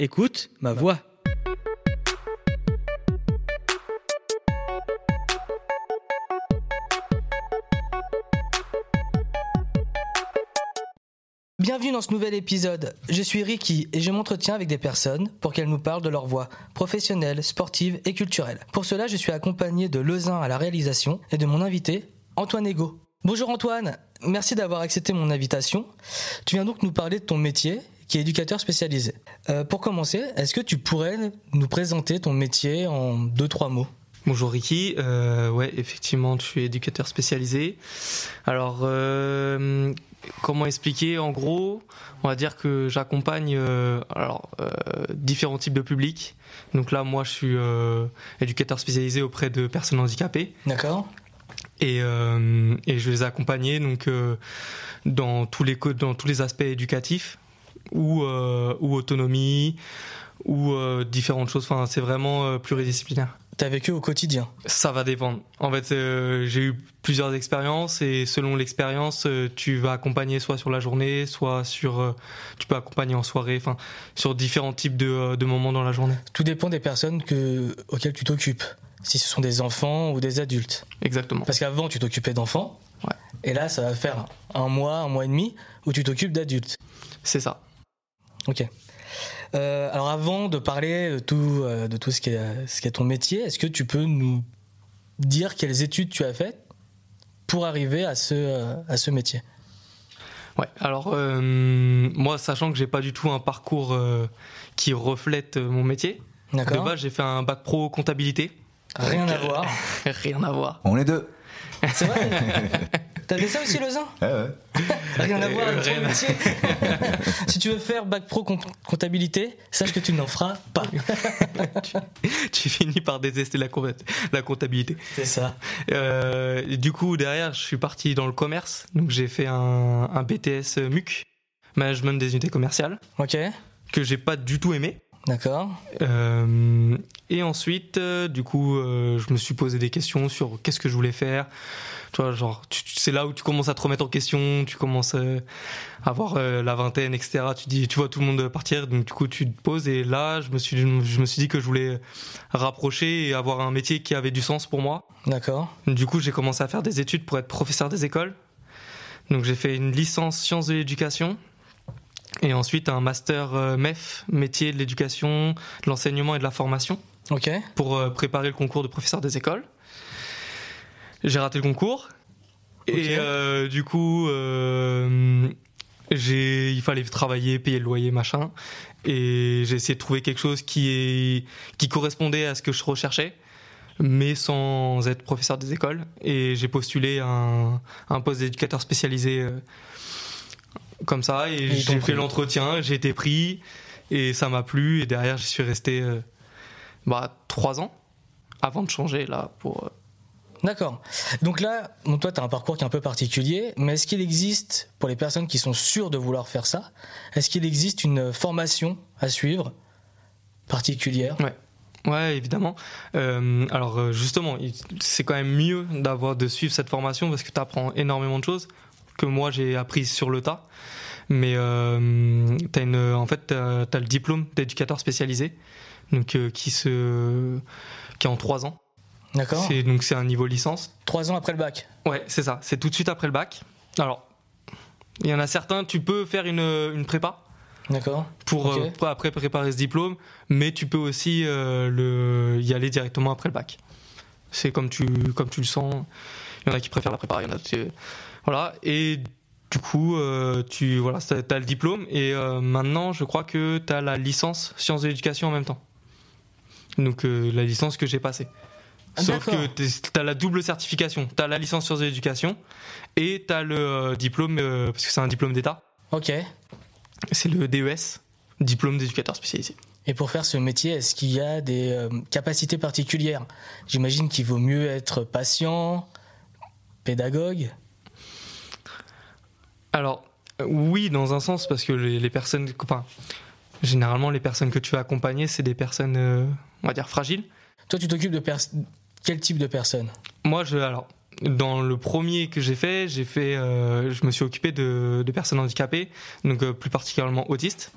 Écoute ma voix. Bienvenue dans ce nouvel épisode. Je suis Ricky et je m'entretiens avec des personnes pour qu'elles nous parlent de leur voix professionnelle, sportive et culturelle. Pour cela, je suis accompagné de Lezin à la réalisation et de mon invité, Antoine Ego. Bonjour Antoine, merci d'avoir accepté mon invitation. Tu viens donc nous parler de ton métier qui est éducateur spécialisé. Euh, pour commencer, est-ce que tu pourrais nous présenter ton métier en deux, trois mots? Bonjour Ricky, euh, ouais effectivement je suis éducateur spécialisé. Alors euh, comment expliquer? En gros, on va dire que j'accompagne euh, alors différents types de publics. Donc là moi je suis éducateur spécialisé auprès de personnes handicapées D'accord et, euh, et je les ai accompagnés donc euh, dans tous les dans tous les aspects éducatifs ou euh, ou autonomie ou euh, différentes choses. Enfin c'est vraiment euh, pluridisciplinaire. T'as vécu au quotidien? Ça va dépendre. En fait, euh, j'ai eu plusieurs expériences et selon l'expérience, euh, tu vas accompagner soit sur la journée, soit sur, euh, tu peux accompagner en soirée, enfin, sur différents types de, de moments dans la journée. Tout dépend des personnes que, auxquelles tu t'occupes. Si ce sont des enfants ou des adultes. Exactement. Parce qu'avant, tu t'occupais d'enfants. Ouais. Et là, ça va faire un mois, un mois et demi où tu t'occupes d'adultes. C'est ça. Ok. Euh, alors avant de parler de tout, euh, de tout ce, qui est, ce qui est ton métier, est-ce que tu peux nous dire quelles études tu as faites pour arriver à ce, euh, à ce métier? Ouais. Alors, euh, moi, sachant que j'ai pas du tout un parcours euh, qui reflète euh, mon métier, de base, j'ai fait un bac pro comptabilité. Rien à voir. Rien à voir. On est deux. C'est vrai? T'avais ça aussi, Lezin Ouais, ouais. Rien à voir avec ton Rien. métier. si tu veux faire bac pro com- comptabilité, sache que tu n'en feras pas. tu finis par détester la, compta- la comptabilité. C'est ça. Euh, du coup, derrière, je suis parti dans le commerce. Donc, j'ai fait un, un BTS MUC, Management des unités commerciales, Ok. que j'ai pas du tout aimé. D'accord. Euh, et ensuite, euh, du coup, euh, je me suis posé des questions sur qu'est-ce que je voulais faire. Tu vois, genre, tu- tu- c'est là où tu commences à te remettre en question, tu commences euh, à avoir euh, la vingtaine, etc. Tu dis, tu vois tout le monde partir, donc du coup, tu te poses. Et là, je me suis, je me suis dit que je voulais rapprocher et avoir un métier qui avait du sens pour moi. D'accord. Du coup, j'ai commencé à faire des études pour être professeur des écoles. Donc, j'ai fait une licence sciences de l'éducation. Et ensuite, un master euh, MEF, métier de l'éducation, de l'enseignement et de la formation, Ok. pour euh, préparer le concours de professeur des écoles. J'ai raté le concours. Et euh, du coup, euh, j'ai, il fallait travailler, payer le loyer, machin. Et j'ai essayé de trouver quelque chose qui, est, qui correspondait à ce que je recherchais, mais sans être professeur des écoles. Et j'ai postulé un, un poste d'éducateur spécialisé comme ça. Et, j'ai fait l'entretien, j'ai été pris, et ça m'a plu. Et derrière, j'y suis resté euh, bah, trois ans avant de changer là pour. euh, D'accord. Donc là, bon, toi, tu as un parcours qui est un peu particulier, mais est-ce qu'il existe, pour les personnes qui sont sûres de vouloir faire ça, est-ce qu'il existe une formation à suivre particulière? Ouais, évidemment. Euh, alors justement, c'est quand même mieux d'avoir de suivre cette formation parce que tu apprends énormément de choses que moi j'ai appris sur le tas. Mais euh, une, en fait, t'as as le diplôme d'éducateur spécialisé, donc euh, qui se, qui est en trois ans. D'accord donc c'est un niveau licence. Trois ans après le bac. Ouais, c'est ça. C'est tout de suite après le bac. Alors, il y en a certains, tu peux faire une, une prépa D'accord pour, euh, pour après préparer ce diplôme, mais tu peux aussi euh, le, y aller directement après le bac. C'est comme tu, comme tu le sens. Il y en a qui préfèrent la prépa, il y en a qui- Voilà, et du coup, euh, tu voilà, as le diplôme, et euh, maintenant, je crois que tu as la licence sciences de l'éducation en même temps. Donc, euh, la licence que j'ai passée. Ah, Sauf que tu as la double certification. Tu as la licence sciences de l'éducation et tu as le diplôme, parce que c'est un diplôme d'État, Ok. c'est le DES, diplôme d'éducateur spécialisé. Et pour faire ce métier, est-ce qu'il y a des capacités particulières? J'imagine qu'il vaut mieux être patient, pédagogue. Alors, euh, oui, dans un sens, parce que les, les personnes. Enfin, généralement, les personnes que tu vas accompagner, c'est des personnes, euh, on va dire, fragiles. Toi, tu t'occupes de pers- quel type de personnes? Moi, je. Alors, dans le premier que j'ai fait, j'ai fait. euh, je me suis occupé de, de personnes handicapées, donc euh, plus particulièrement autistes.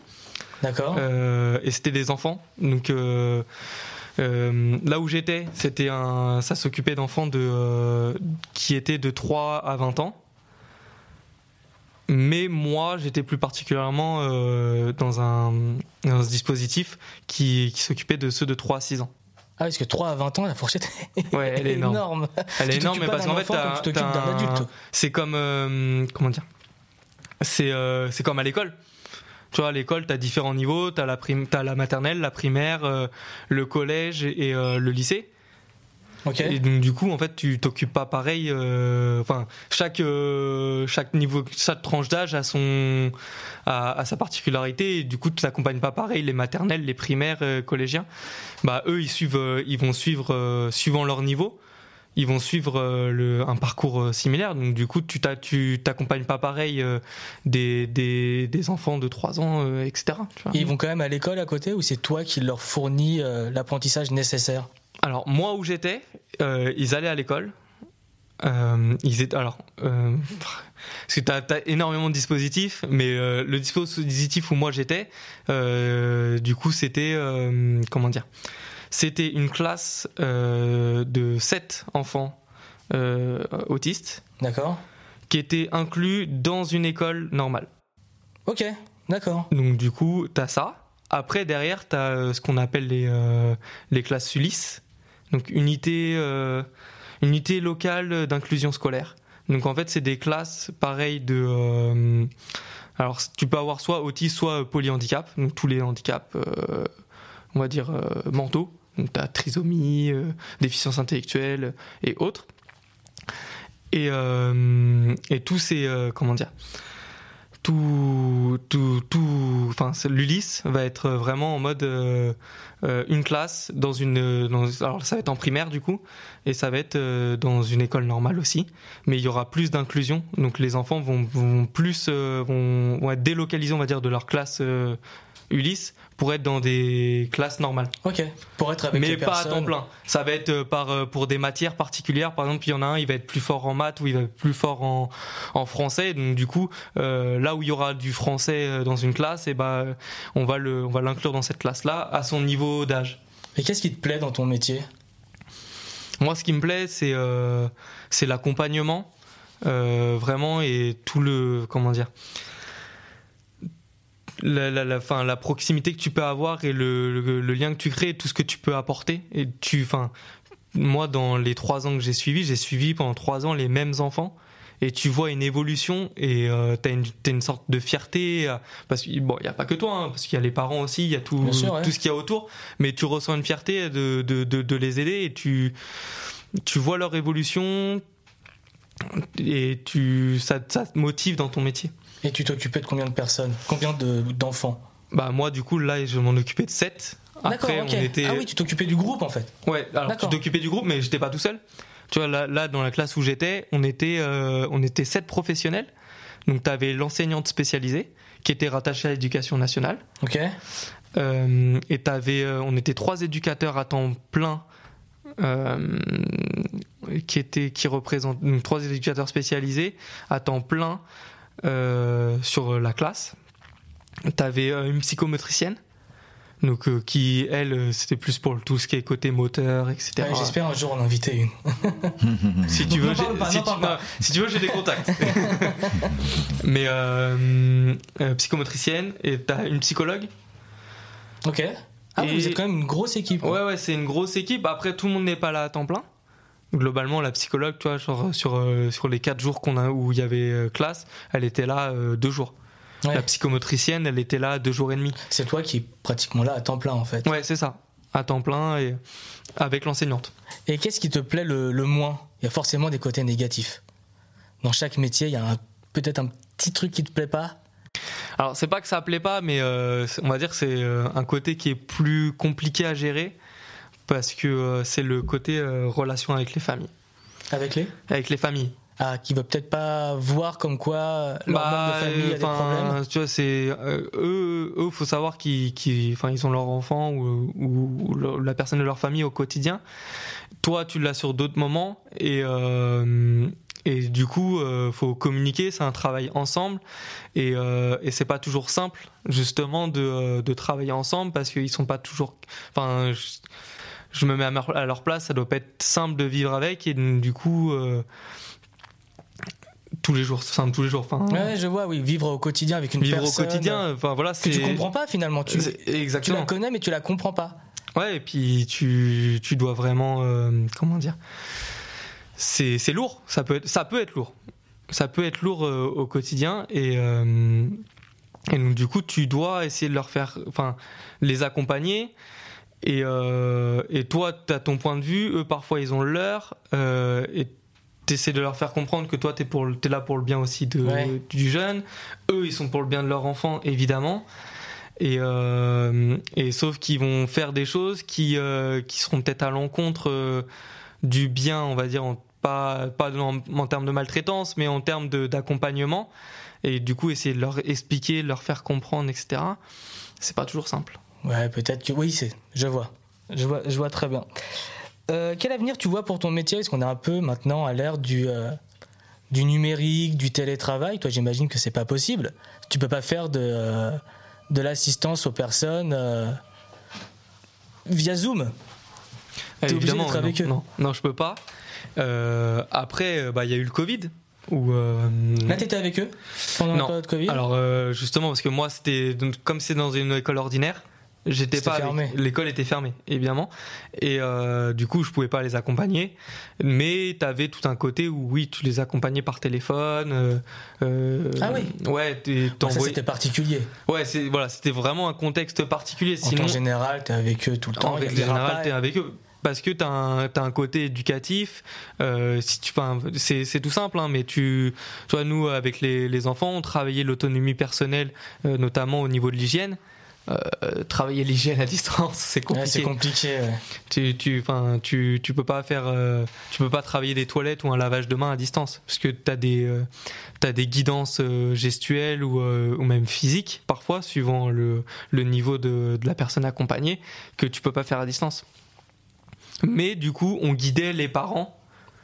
D'accord. Euh, et c'était des enfants. Donc euh, euh, là où j'étais, c'était un, ça s'occupait d'enfants de, euh, qui étaient de 3 à 20 ans. Mais moi, j'étais plus particulièrement euh, dans, un, dans un dispositif qui, qui s'occupait de ceux de 3 à 6 ans. Ah, parce que 3 à 20 ans, la fourchette Ouais, elle est énorme. Elle est énorme, mais pas parce qu'en fait, tu t'occupes t'as d'un un- adulte. C'est comme. euh, comment dire C'est euh, c'est comme à l'école. Tu vois, à l'école, tu as différents niveaux. Tu as, as la maternelle, la primaire, euh, le collège et euh, le lycée. Ok. Et donc, du coup, en fait, tu t'occupes pas pareil. euh, Enfin, chaque, euh, chaque niveau, chaque tranche d'âge a, son, a, a sa particularité. Et du coup, tu t'accompagnes pas pareil. Les maternelles, les primaires, euh, collégiens, bah, eux, ils, suivent, euh, ils vont suivre, euh, suivant leur niveau, ils vont suivre euh, le, un parcours euh, similaire. Donc, du coup, tu t'accompagnes pas pareil euh, des, des, des enfants de 3 ans, euh, etc. tu vois. Et ils vont quand même à l'école à côté ou c'est toi qui leur fournis euh, l'apprentissage nécessaire? Alors moi où j'étais, euh, ils allaient à l'école. Euh, ils étaient alors euh, parce que t'as as énormément de dispositifs, mais le dispositif où moi j'étais, du coup c'était comment dire, c'était une classe de 7 enfants autistes D'accord qui étaient inclus dans une école normale. Ok, d'accord. Donc du coup, tu as ça. Après, derrière, tu as ce qu'on appelle les, les classes ULIS, donc unité, euh, unité locale d'inclusion scolaire. Donc en fait, c'est des classes pareilles de... euh, alors tu peux avoir soit autisme, soit polyhandicap, donc tous les handicaps, euh, on va dire, euh, mentaux. Donc tu as trisomie, euh, déficience intellectuelle et autres. Et, euh, et tous ces... euh, comment dire tout, tout, tout, enfin, l'Ulysse va être vraiment en mode euh, euh, une classe dans une, dans- alors ça va être en primaire du coup, et ça va être euh, dans une école normale aussi, mais il y aura plus d'inclusion, donc les enfants vont, vont plus, euh, vont, vont être délocalisés, on va dire, de leur classe euh, Ulysse pour être dans des classes normales Ok. Pour être avec mais les pas à temps plein. Ça va être euh, par euh, pour des matières particulières. Par exemple, il y en a un, il va être plus fort en maths ou il va être plus fort en, en français. Donc du coup, euh, là où il y aura du français dans une classe, et ben on va le on va l'inclure dans cette classe là à son niveau d'âge. Et qu'est-ce qui te plaît dans ton métier? Moi, ce qui me plaît, c'est euh, c'est l'accompagnement, euh, vraiment, et tout le comment dire. La, la, la, fin, la proximité que tu peux avoir et le, le, le lien que tu crées, tout ce que tu peux apporter. Et tu, enfin, moi, dans les trois ans que j'ai suivi, j'ai suivi pendant trois ans les mêmes enfants. Et tu vois une évolution et euh, t'as une, une sorte de fierté euh, parce qu'il bon, y a pas que toi, hein, parce qu'il y a les parents aussi, il y a tout, Bien sûr, ouais. tout ce qu'il y a autour. Mais tu ressens une fierté de, de, de, de les aider et tu, tu vois leur évolution et tu, ça, ça te motive dans ton métier. Et tu t'occupais de combien de personnes? Combien de- d'enfants? Bah moi du coup là je m'en occupais de 7. D'accord, Après ok. on était Ah oui, tu t'occupais du groupe en fait. Ouais, alors tu t'occupais du groupe mais j'étais pas tout seul. Tu vois là, là dans la classe où j'étais, on était euh, on était 7 professionnels. Donc tu avais l'enseignante spécialisée qui était rattachée à l'éducation nationale Ok. Euh, et t'avais euh, on était trois éducateurs à temps plein euh, qui étaient qui représentent donc trois éducateurs spécialisés à temps plein euh, sur la classe. T'avais euh, une psychomotricienne. Donc euh, qui elle c'était plus pour tout ce qui est côté moteur etc. Ouais, J'espère un jour en inviter une. Si tu veux, j'ai- si si des contacts. Mais euh, psychomotricienne et t'as une psychologue. Ok. Ah Et- vous êtes quand même une grosse équipe. quoi. Ouais, ouais, c'est une grosse équipe. Après, tout le monde n'est pas là à temps plein. Globalement, la psychologue, tu vois, genre, sur, euh, sur les quatre jours qu'on a, où il y avait euh, classe, elle était là euh, deux jours. Ouais. La psychomotricienne, elle était là deux jours et demi. C'est toi qui es pratiquement là à temps plein en fait. Ouais, c'est ça. À temps plein et avec l'enseignante. Et qu'est-ce qui te plaît le, le moins? Il y a forcément des côtés négatifs. Dans chaque métier, il y a peut-être un petit truc qui te plaît pas? Alors, c'est pas que ça plaît pas, mais euh, on va dire que c'est un côté qui est plus compliqué à gérer parce que euh, c'est le côté euh, relation avec les familles. Avec les? Avec les familles. Ah, qui veut peut-être pas voir comme quoi leur Bah, membre de famille a des problèmes. Tu vois, c'est euh, eux, eux, faut savoir qu'ils, enfin, ils ont leur enfant ou, ou- ou le- la personne de leur famille au quotidien. Toi, tu l'as sur d'autres moments et euh, Et du coup, euh, faut communiquer, c'est un travail ensemble, et, euh, et c'est pas toujours simple justement de, euh, de travailler ensemble parce qu'ils sont pas toujours. Enfin, je, je me mets à, leur- à leur place, ça doit pas être simple de vivre avec, et du coup, euh, tous les jours, enfin tous les jours, enfin Ouais, je vois, oui, vivre au quotidien avec une vivre personne au quotidien, enfin voilà, que tu comprends pas finalement. Tu, tu la connais, mais tu la comprends pas. Ouais, et puis tu, tu dois vraiment. euh, comment dire C'est c'est lourd, ça peut, être, ça peut être lourd. Ça peut être lourd euh, au quotidien, et, et donc du coup, tu dois essayer de leur faire. Enfin, les accompagner. Et, euh, et toi, tu as ton point de vue, eux, parfois, ils ont le leur. euh, et tu essaies de leur faire comprendre que toi, tu es, là pour le bien aussi de, Ouais. du jeune. Eux, ils sont pour le bien de leur enfant, évidemment. Et, euh, et sauf qu'ils vont faire des choses qui, qui seront peut-être à l'encontre du bien, on va dire, en- pas, pas en, en termes de maltraitance, mais en termes d'accompagnement. Et du coup, essayer de leur expliquer, de leur faire comprendre, etc. C'est pas toujours simple. Ouais, peut-être que oui, c'est. Je vois, je vois, je vois très bien. Euh, quel avenir tu vois pour ton métier? Est-ce qu'on est un peu maintenant à l'ère du euh, du numérique, du télétravail? Toi, j'imagine que c'est pas possible. Tu peux pas faire de euh, de l'assistance aux personnes via Zoom. T'es obligé d'être non, avec eux. Non, non, je peux pas. Après, bah, il y a eu le Covid. Où, euh, Là, t'étais avec eux pendant la Non. période Covid? Alors euh, justement parce que moi c'était comme c'est dans une école ordinaire, j'étais pas l'école était fermée évidemment et euh, du coup je pouvais pas les accompagner mais tu avais tout un côté où oui tu les accompagnais par téléphone euh, euh, Ah oui. ouais Bon, ça, c'était particulier. ouais c'est voilà c'était vraiment un contexte particulier En sinon général, t'es avec eux tout le temps. en rapports. t'es avec eux. Parce que t'as un, t'as un côté éducatif. euh, si tu, enfin, c'est, c'est tout simple, hein, mais tu, tu vois, nous, avec les, les enfants, on travaillait l'autonomie personnelle, euh, notamment au niveau de l'hygiène. Euh, travailler l'hygiène à distance, c'est Ouais, compliqué. c'est compliqué. ouais. tu, tu, enfin, tu, tu peux pas faire, euh, tu peux pas travailler des toilettes ou un lavage de main à distance, parce que t'as des, euh, t'as des guidances gestuelles ou, ou même physiques parfois, suivant le, le niveau de, de la personne accompagnée, que tu peux pas faire à distance. Mais du coup, on guidait les parents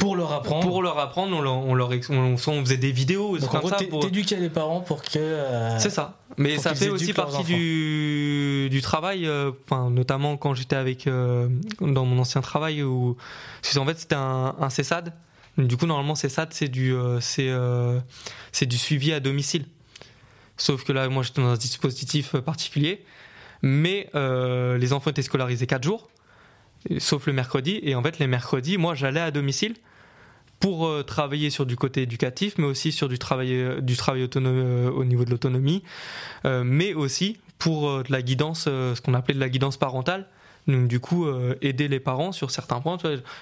Pour leur apprendre. pour leur apprendre. On leur, on leur on, faisait des vidéos, Donc en gros, t'éduquais les parents pour que. euh, c'est ça. Mais ça fait aussi partie du, du travail, euh, enfin, notamment quand j'étais avec euh, dans mon ancien travail où qu'en fait c'était un, un CESAD. Du coup normalement CESAD c'est du c'est du suivi à domicile. Sauf que là moi j'étais dans un dispositif particulier, mais les enfants étaient scolarisés 4 jours, sauf le mercredi. Et en fait les mercredis moi j'allais à domicile pour euh, travailler sur du côté éducatif, mais aussi sur du travail, euh, du travail autonome euh, au niveau de l'autonomie, mais aussi pour de la guidance, ce qu'on appelait de la guidance parentale. Donc du coup, aider les parents sur certains points.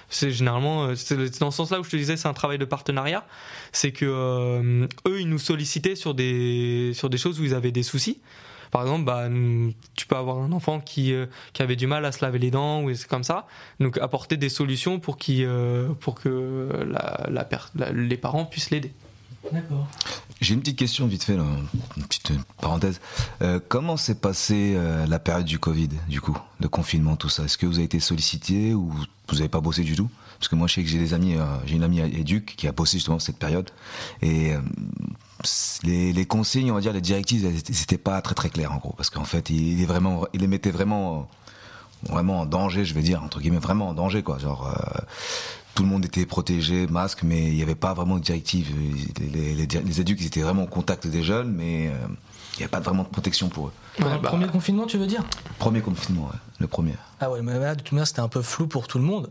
C'est généralement, c'est dans ce sens-là où je te disais, c'est un travail de partenariat. C'est que eux, ils nous sollicitaient sur des sur des choses où ils avaient des soucis. Par exemple, bah, nous- tu peux avoir un enfant qui, euh, qui avait du mal à se laver les dents ou c'est comme ça. Donc apporter des solutions pour, qu'il, euh, pour que la, la les parents puissent l'aider. D'accord. J'ai une petite question vite fait, là, une petite parenthèse. Euh, comment s'est passée euh, la période du Covid, du coup, le confinement, tout ça? Est-ce que vous avez été sollicité ou vous n'avez pas bossé du tout? Parce que moi, je sais que j'ai des amis, euh, j'ai une amie éduc qui a bossé justement cette période et euh, les, les consignes, on va dire les directives, elles étaient- c'était pas très très clair en gros, parce qu'en fait, il, est vraiment, il les mettait vraiment, vraiment en danger, je vais dire entre guillemets, vraiment en danger quoi. Genre, euh, tout le monde était protégé, masque, mais il n'y avait pas vraiment de directive. Les, les, les adultes, ils étaient vraiment au contact des jeunes, mais euh, il n'y avait pas vraiment de protection pour eux. Le bah, premier confinement, tu veux dire? Premier confinement, ouais, le premier. Ah ouais, mais là, de toute manière, c'était un peu flou pour tout le monde.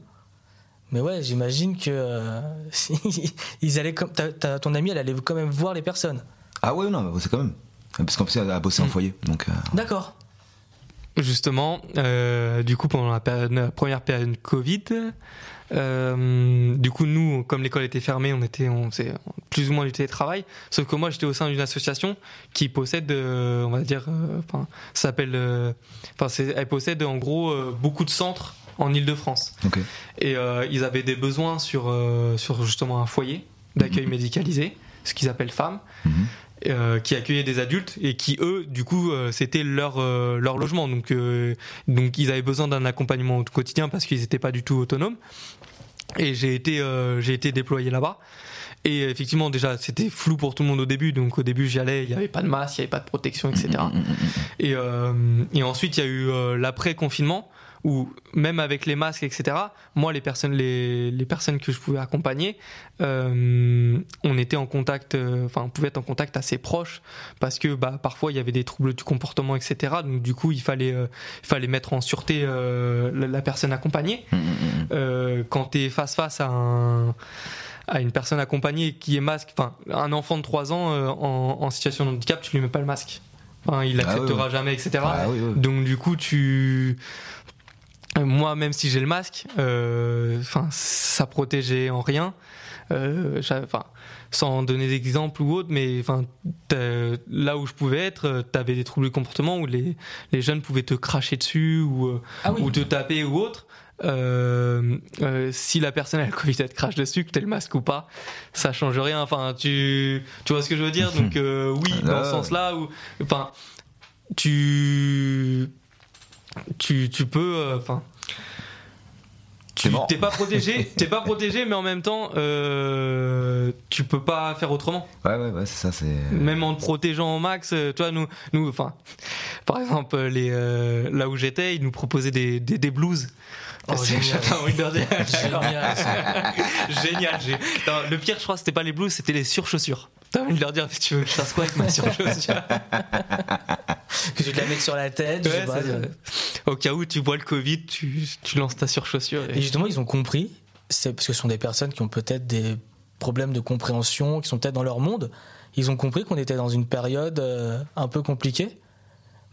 Mais ouais, j'imagine que euh, ils allaient comme ton ami, elle allait quand même voir les personnes. Ah ouais, non, mais c'est quand même. Parce qu'en plus, elle a bossé en Mm. foyer, donc. euh, D'accord. Justement, euh, du coup, pendant la, période- la première période Covid, euh, du coup, nous, comme l'école était fermée, on était on faisait plus ou moins du télétravail. Sauf que moi, j'étais au sein d'une association qui possède, euh, on va dire, enfin, s'appelle, enfin, elle possède en gros euh, beaucoup de centres en Île-de-France. Ok. Et euh, ils avaient des besoins sur, euh, sur justement un foyer d'accueil médicalisé, ce qu'ils appellent femmes, Mhm. euh, qui accueillaient des adultes et qui, eux, du coup, euh, c'était leur, euh, leur logement. Donc, donc, ils avaient besoin d'un accompagnement au quotidien parce qu'ils n'étaient pas du tout autonomes. Et j'ai été, j'ai été déployé là-bas. Et effectivement, déjà, c'était flou pour tout le monde au début. Donc au début, j'y allais, il n'y avait pas de masque, il n'y avait pas de protection, etc. Et, euh, et ensuite, il y a eu euh, l'après-confinement où même avec les masques, etc., moi, les personnes, les, les personnes que je pouvais accompagner, euh, on était en contact, euh, enfin, on pouvait être en contact assez proche parce que bah, parfois il y avait des troubles du comportement, etc. Donc du coup, il fallait, euh, il fallait mettre en sûreté la, la personne accompagnée. Euh, quand tu es face face à un à une personne accompagnée qui est masque, enfin un enfant de 3 ans en, en situation de handicap, tu lui mets pas le masque. Enfin, il Ah l'acceptera jamais, etc. Ah oui. Donc du coup, tu moi, même si j'ai le masque, euh, enfin, ça protégeait en rien. Euh, sans donner d'exemple ou autre, mais enfin, t'as- là où je pouvais être, tu avais des troubles de comportement où les, les jeunes pouvaient te cracher dessus ou, euh, Ah oui. ou te taper ou autre. Euh, euh, si la personne a le Covid, elle te crache dessus, que t'aies le masque ou pas, ça change rien. Enfin, tu, tu vois ce que je veux dire? Donc euh, oui, dans Ah ce ouais. sens-là, où, enfin, tu, tu, tu peux, euh, enfin. T'es tu t'es pas protégé, t'es pas protégé, mais en même temps, euh, tu peux pas faire autrement. Ouais, ouais, ouais, c'est ça, c'est. Même en te protégeant au max, euh, tu vois, nous, nous, enfin, par exemple, les, euh, là où j'étais, ils nous proposaient des, des, des blues. Oh, génial. Génial. Génial. Non, le pire, je crois, c'était pas les blues, c'était les surchaussures. T'as envie de leur dire, tu veux que je fasse quoi avec ma surchaussure Que tu te la mettes sur la tête, je sais pas. Au cas où tu vois le Covid, tu, tu lances ta surchaussure. Et Et... justement, ils ont compris, c'est parce que ce sont des personnes qui ont peut-être des problèmes de compréhension, qui sont peut-être dans leur monde. Ils ont compris qu'on était dans une période euh, un peu compliquée.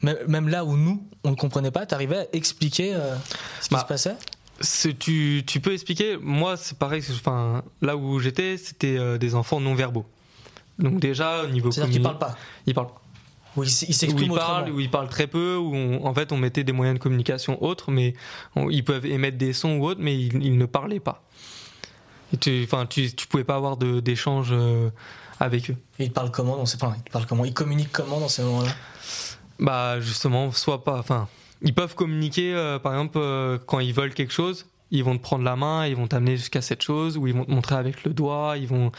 Même- là où nous, on ne comprenait pas, t'arrivais à expliquer euh, ce qui Bah, se passait? tu, tu peux expliquer Moi, c'est pareil. Enfin, là où j'étais, c'était euh, des enfants non verbaux. Donc déjà, au niveau C'est-à-dire qu'ils communi- parlent pas. Ils parlent pas. Ou ils s- ils Où autrement. parlent, où ils parlent très peu, où on- en fait on mettait des moyens de communication autres, mais on- ils peuvent émettre des sons ou autres, mais ils, ils ne parlaient pas. Et tu, enfin, tu, tu pouvais pas avoir d'échange euh, avec eux. Et ils parlent comment dans ces... enfin, ils parlent comment Ils communiquent comment dans ces moments-là? Bah justement, soit pas. Enfin, ils peuvent communiquer, euh, par exemple, euh, quand ils veulent quelque chose, ils vont te prendre la main, ils vont t'amener jusqu'à cette chose, ou ils vont te montrer avec le doigt, ils vont,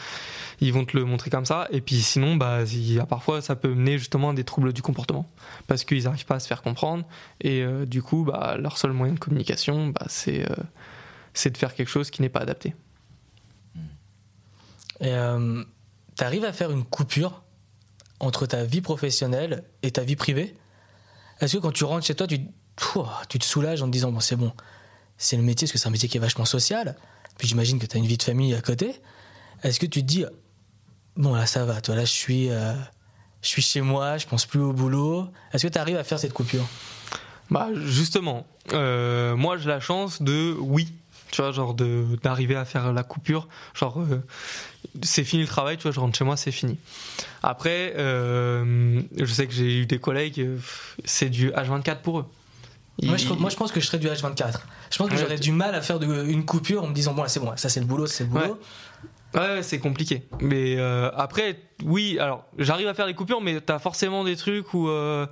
ils vont te le montrer comme ça. Et puis sinon, bah, parfois, ça peut mener justement à des troubles du comportement, parce qu'ils n'arrivent pas à se faire comprendre, et euh, du coup, bah, leur seul moyen de communication, bah, c'est, euh, c'est de faire quelque chose qui n'est pas adapté. Et euh, t'arrives à faire une coupure entre ta vie professionnelle et ta vie privée? Est-ce que quand tu rentres chez toi, tu, tu te soulages en te disant bon c'est bon, c'est le métier parce que c'est un métier qui est vachement social. Puis j'imagine que tu as une vie de famille à côté. Est-ce que tu te dis bon là ça va, toi là je suis, euh, je suis chez moi, je pense plus au boulot. Est-ce que tu arrives à faire cette coupure? Bah justement, euh, moi j'ai la chance de oui, tu vois, genre d'arriver à faire la coupure, genre euh, c'est fini le travail, tu vois, je rentre chez moi, c'est fini. Après, je sais que j'ai eu des collègues, c'est du H24 pour eux. moi je, moi je pense que je serais du H24. Je pense que Ouais, j'aurais du mal à faire de- une coupure en me disant bon là c'est bon, ça c'est le boulot, c'est le boulot. Ouais, ouais, c'est compliqué. Mais euh, après, oui, alors j'arrive à faire des coupures, mais t'as forcément des trucs où, euh,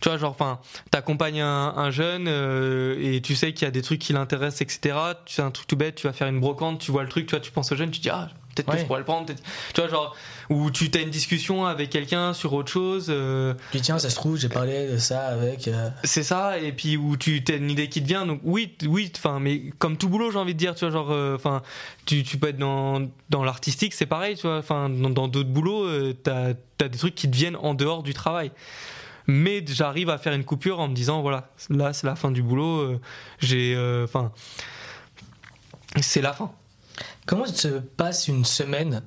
tu vois, genre, enfin, t'accompagnes un, un jeune euh, et tu sais qu'il y a des trucs qui l'intéressent, etc. Tu sais un truc tout bête, tu vas faire une brocante, tu vois le truc, tu vois, tu penses au jeune, tu dis ah peut-être que je pourrais le prendre. Tu vois, genre, ou tu as une discussion avec quelqu'un sur autre chose. euh, Puis tiens, ça se trouve, j'ai parlé de ça avec. euh, c'est ça, et puis où tu as une idée qui te vient. Donc oui, oui, enfin, mais comme tout boulot, j'ai envie de dire, tu vois, genre, euh, enfin, tu, tu peux être dans, dans l'artistique, c'est pareil, tu vois, enfin, dans d'autres boulots, euh, t'as as des trucs qui te viennent en dehors du travail. Mais j'arrive à faire une coupure en me disant, voilà, là, c'est la fin du boulot, euh, j'ai, euh, enfin, c'est la fin. Comment se passe une semaine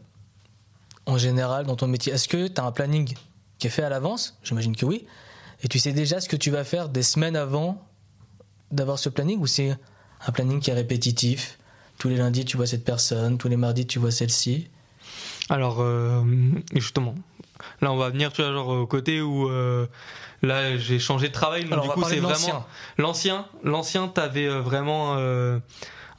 en général dans ton métier? Est-ce que tu as un planning qui est fait à l'avance? J'imagine que oui. Et tu sais déjà ce que tu vas faire des semaines avant d'avoir ce planning ou c'est un planning qui est répétitif? Tous les lundis, tu vois cette personne, tous les mardis, tu vois celle-ci? Alors, euh, justement, là, on va venir, tu vois, genre, au côté où, euh, là, j'ai changé de travail, donc Alors, du coup, c'est vraiment. l'ancien. L'ancien, t'avais euh, vraiment euh,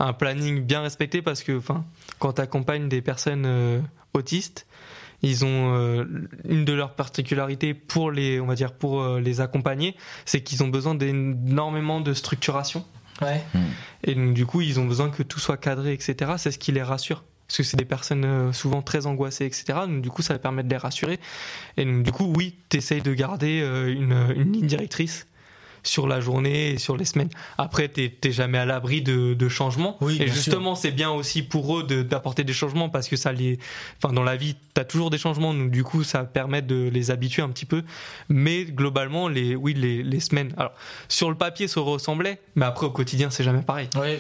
un planning bien respecté parce que, enfin, quand t'accompagnes des personnes euh, autistes, ils ont euh, une de leurs particularités pour les, on va dire, pour euh, les accompagner, c'est qu'ils ont besoin d'énormément de structuration Ouais. et donc du coup, ils ont besoin que tout soit cadré, etc. C'est ce qui les rassure. parce que c'est des personnes souvent très angoissées, etc. Donc du coup, ça va permettre de les rassurer. Et donc du coup, oui, tu essayes de garder une, une ligne directrice sur la journée et sur les semaines. Après, t'es jamais à l'abri de, de changements. Oui, et justement, c'est bien aussi pour eux de- d'apporter des changements parce que ça les, enfin, dans la vie, t'as toujours des changements. Donc du coup, ça permet de les habituer un petit peu. Mais globalement, les, oui, les, les semaines. Alors, sur le papier, ça ressemblait, mais après au quotidien, c'est jamais pareil. Ouais.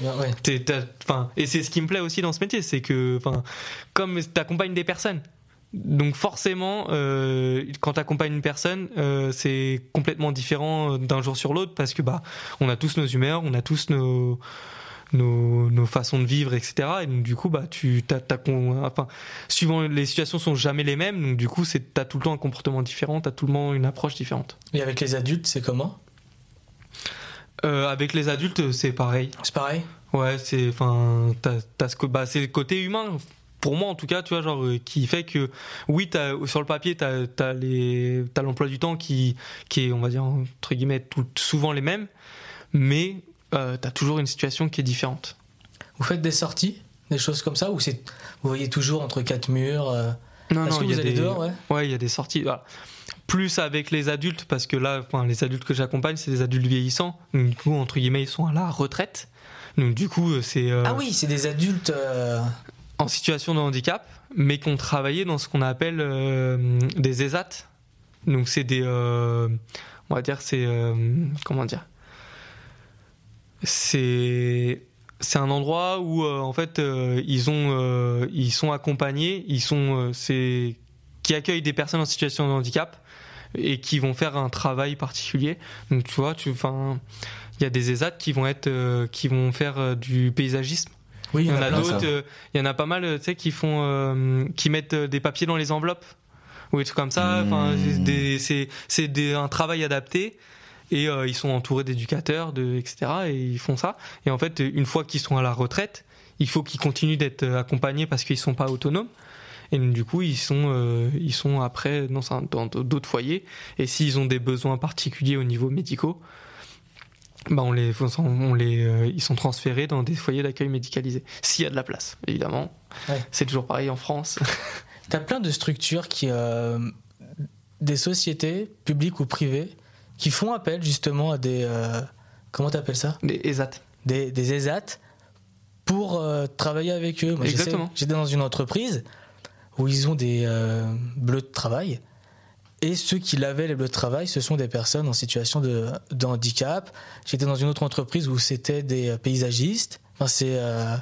Enfin, et c'est ce qui me plaît aussi dans ce métier, c'est que, enfin, comme tu accompagnes des personnes, donc forcément, euh, quand tu accompagnes une personne, euh, c'est complètement différent d'un jour sur l'autre parce que bah, on a tous nos humeurs, on a tous nos nos, nos façons de vivre, etc. Et donc, du coup, bah, tu, t'as, t'as con- enfin, suivant les situations sont jamais les mêmes, donc du coup, c'est, t'as tout le temps un comportement différent, t'as tout le temps une approche différente. Et avec les adultes, c'est comment? Euh, avec les adultes, c'est pareil. C'est pareil? Ouais, c'est enfin t'as, t'as ce que bah c'est le côté humain pour moi en tout cas, tu vois genre euh, qui fait que oui, t'as, sur le papier les t'as l'emploi du temps qui qui est on va dire entre guillemets tout, souvent les mêmes, mais euh, t'as toujours une situation qui est différente. Vous faites des sorties Des choses comme ça Ou c'est, vous voyez toujours entre quatre murs euh, Non Est-ce que il y vous a allez des dehors ouais? Ouais, il y a des sorties. voilà. Plus avec les adultes parce que là, enfin les adultes que j'accompagne, c'est des adultes vieillissants, donc du coup entre guillemets ils sont à la retraite. Donc du coup c'est euh, Ah oui, c'est des adultes. euh, en situation de handicap, mais qui ont travaillé dans ce qu'on appelle euh, des ESAT. Donc c'est des, euh, on va dire, c'est euh, comment dire, c'est c'est un endroit où en fait ils ont ils sont accompagnés, ils sont c'est qui accueillent des personnes en situation de handicap et qui vont faire un travail particulier. Donc tu vois, tu enfin il y a des ESAT qui vont être qui vont faire du paysagisme Oui, il y en a d'autres, euh, il y en a pas mal, euh, tu sais, qui font, euh, qui mettent des papiers dans les enveloppes ou des trucs comme ça. Enfin, Mmh. c'est un travail adapté et euh, ils sont entourés d'éducateurs, de etc. Et ils font ça. Et en fait, une fois qu'ils sont à la retraite, il faut qu'ils continuent d'être accompagnés parce qu'ils sont pas autonomes. Et du coup, ils sont, euh, ils sont après dans, dans d'autres foyers. Et s'ils ont des besoins particuliers au niveau médicaux, bah on les, on les, euh, ils sont transférés dans des foyers d'accueil médicalisés. S'il y a de la place, évidemment. Ouais. C'est toujours pareil en France. T'as plein de structures qui, euh, des sociétés publiques ou privées, qui font appel justement à des, euh, comment t'appelles ça? Des ESAT. des, des ESAT pour euh, travailler avec eux. Moi, Exactement. J'étais dans une entreprise où ils ont des bleus de travail. Et ceux qui lavaient les bleus de travail, ce sont des personnes en situation de, de handicap. J'étais dans une autre entreprise où c'était des euh, paysagistes. Enfin, c'est euh,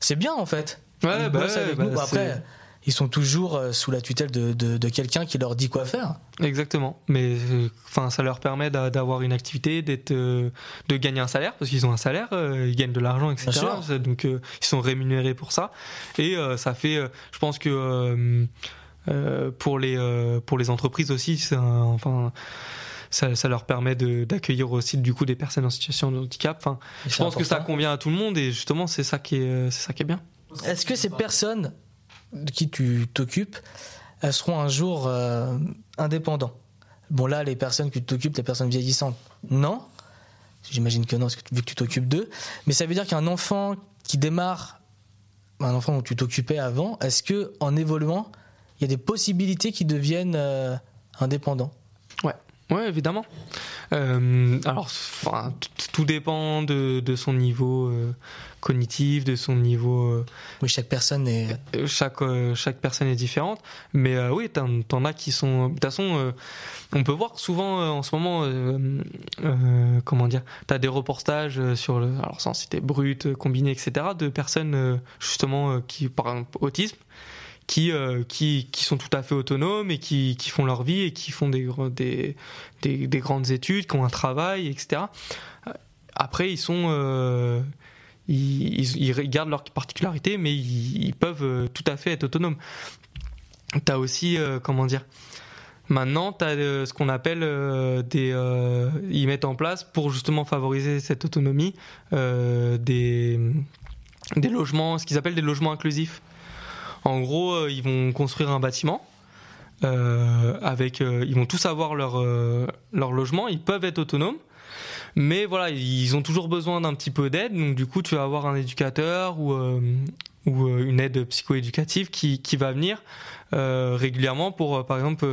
c'est bien en fait. Ouais, ils bah bossent avec bah nous. Après, ils sont toujours euh, sous la tutelle de, de- de quelqu'un qui leur dit quoi faire. Exactement. Mais euh, enfin, ça leur permet d'a- d'avoir une activité, d'être, euh, de gagner un salaire parce qu'ils ont un salaire, euh, ils gagnent de l'argent, etc. Donc ils sont rémunérés pour ça. Et ça fait, je pense que pour les euh, pour les entreprises aussi, c'est un- enfin. Ça, ça leur permet de- d'accueillir aussi du coup des personnes en situation de handicap. Enfin, je pense que ça convient à tout le monde et justement c'est ça qui est euh, c'est ça qui est bien. Est-ce que ces personnes de qui tu t'occupes, elles seront un jour euh, indépendants Bon là, les personnes que tu t'occupes, les personnes vieillissantes, non. J'imagine que non, parce que tu- vu que tu t'occupes d'eux. Mais ça veut dire qu'un enfant qui démarre, un enfant dont tu t'occupais avant, est-ce que en évoluant, il y a des possibilités qu'ils deviennent euh, indépendants Ouais, évidemment. Euh, alors, enfin, tout dépend de, de son niveau euh, cognitif, de son niveau. euh, Oui, chaque personne est. chaque chaque personne est différente, mais oui, t'en, t'en as qui sont. De toute façon, on peut voir souvent en ce moment, comment dire, t'as des reportages sur le, alors sans citer brut, combiné, etc., de personnes justement qui, par exemple, autisme, qui, euh, qui, qui sont tout à fait autonomes et qui, qui font leur vie et qui font des, des, des, des grandes études, qui ont un travail, etc. Après, ils sont. euh, ils, ils- ils gardent leurs particularités, mais ils, peuvent euh, tout à fait être autonomes. T'as aussi, euh, comment dire, maintenant, euh, ce qu'on appelle euh, des. euh, ils mettent en place pour justement favoriser cette autonomie euh, des, des logements, ce qu'ils appellent des logements inclusifs. En gros, euh, ils vont construire un bâtiment. euh, avec, euh, ils vont tous avoir leur, logement, ils peuvent être autonomes, mais voilà, ils ont toujours besoin d'un petit peu d'aide. Donc du coup, tu vas avoir un éducateur ou, une aide psychoéducative qui, qui va venir régulièrement pour, par exemple,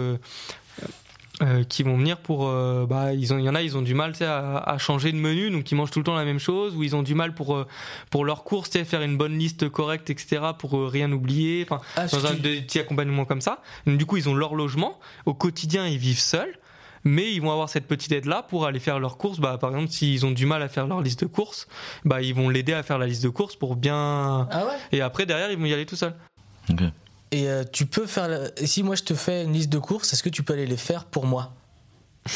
euh, qui vont venir pour, euh, bah, ils ont, il y en a, ils ont du mal tu sais, à, à changer de menu, donc ils mangent tout le temps la même chose, ou ils ont du mal pour euh, pour leurs courses, tu sais, faire une bonne liste correcte, etc., pour euh, rien oublier. Enfin, Ah, dans un qui- petit accompagnement comme ça. Donc, du coup, ils ont leur logement. Au quotidien, ils vivent seuls. Mais ils vont avoir cette petite aide-là pour aller faire leurs courses. Bah, par exemple, s'ils ont du mal à faire leur liste de courses, bah, ils vont l'aider à faire la liste de courses pour bien. Ah ouais? Et après, derrière, ils vont y aller tout seuls. Ok. Et euh, tu peux faire. la- et Si moi je te fais une liste de courses, est-ce que tu peux aller les faire pour moi?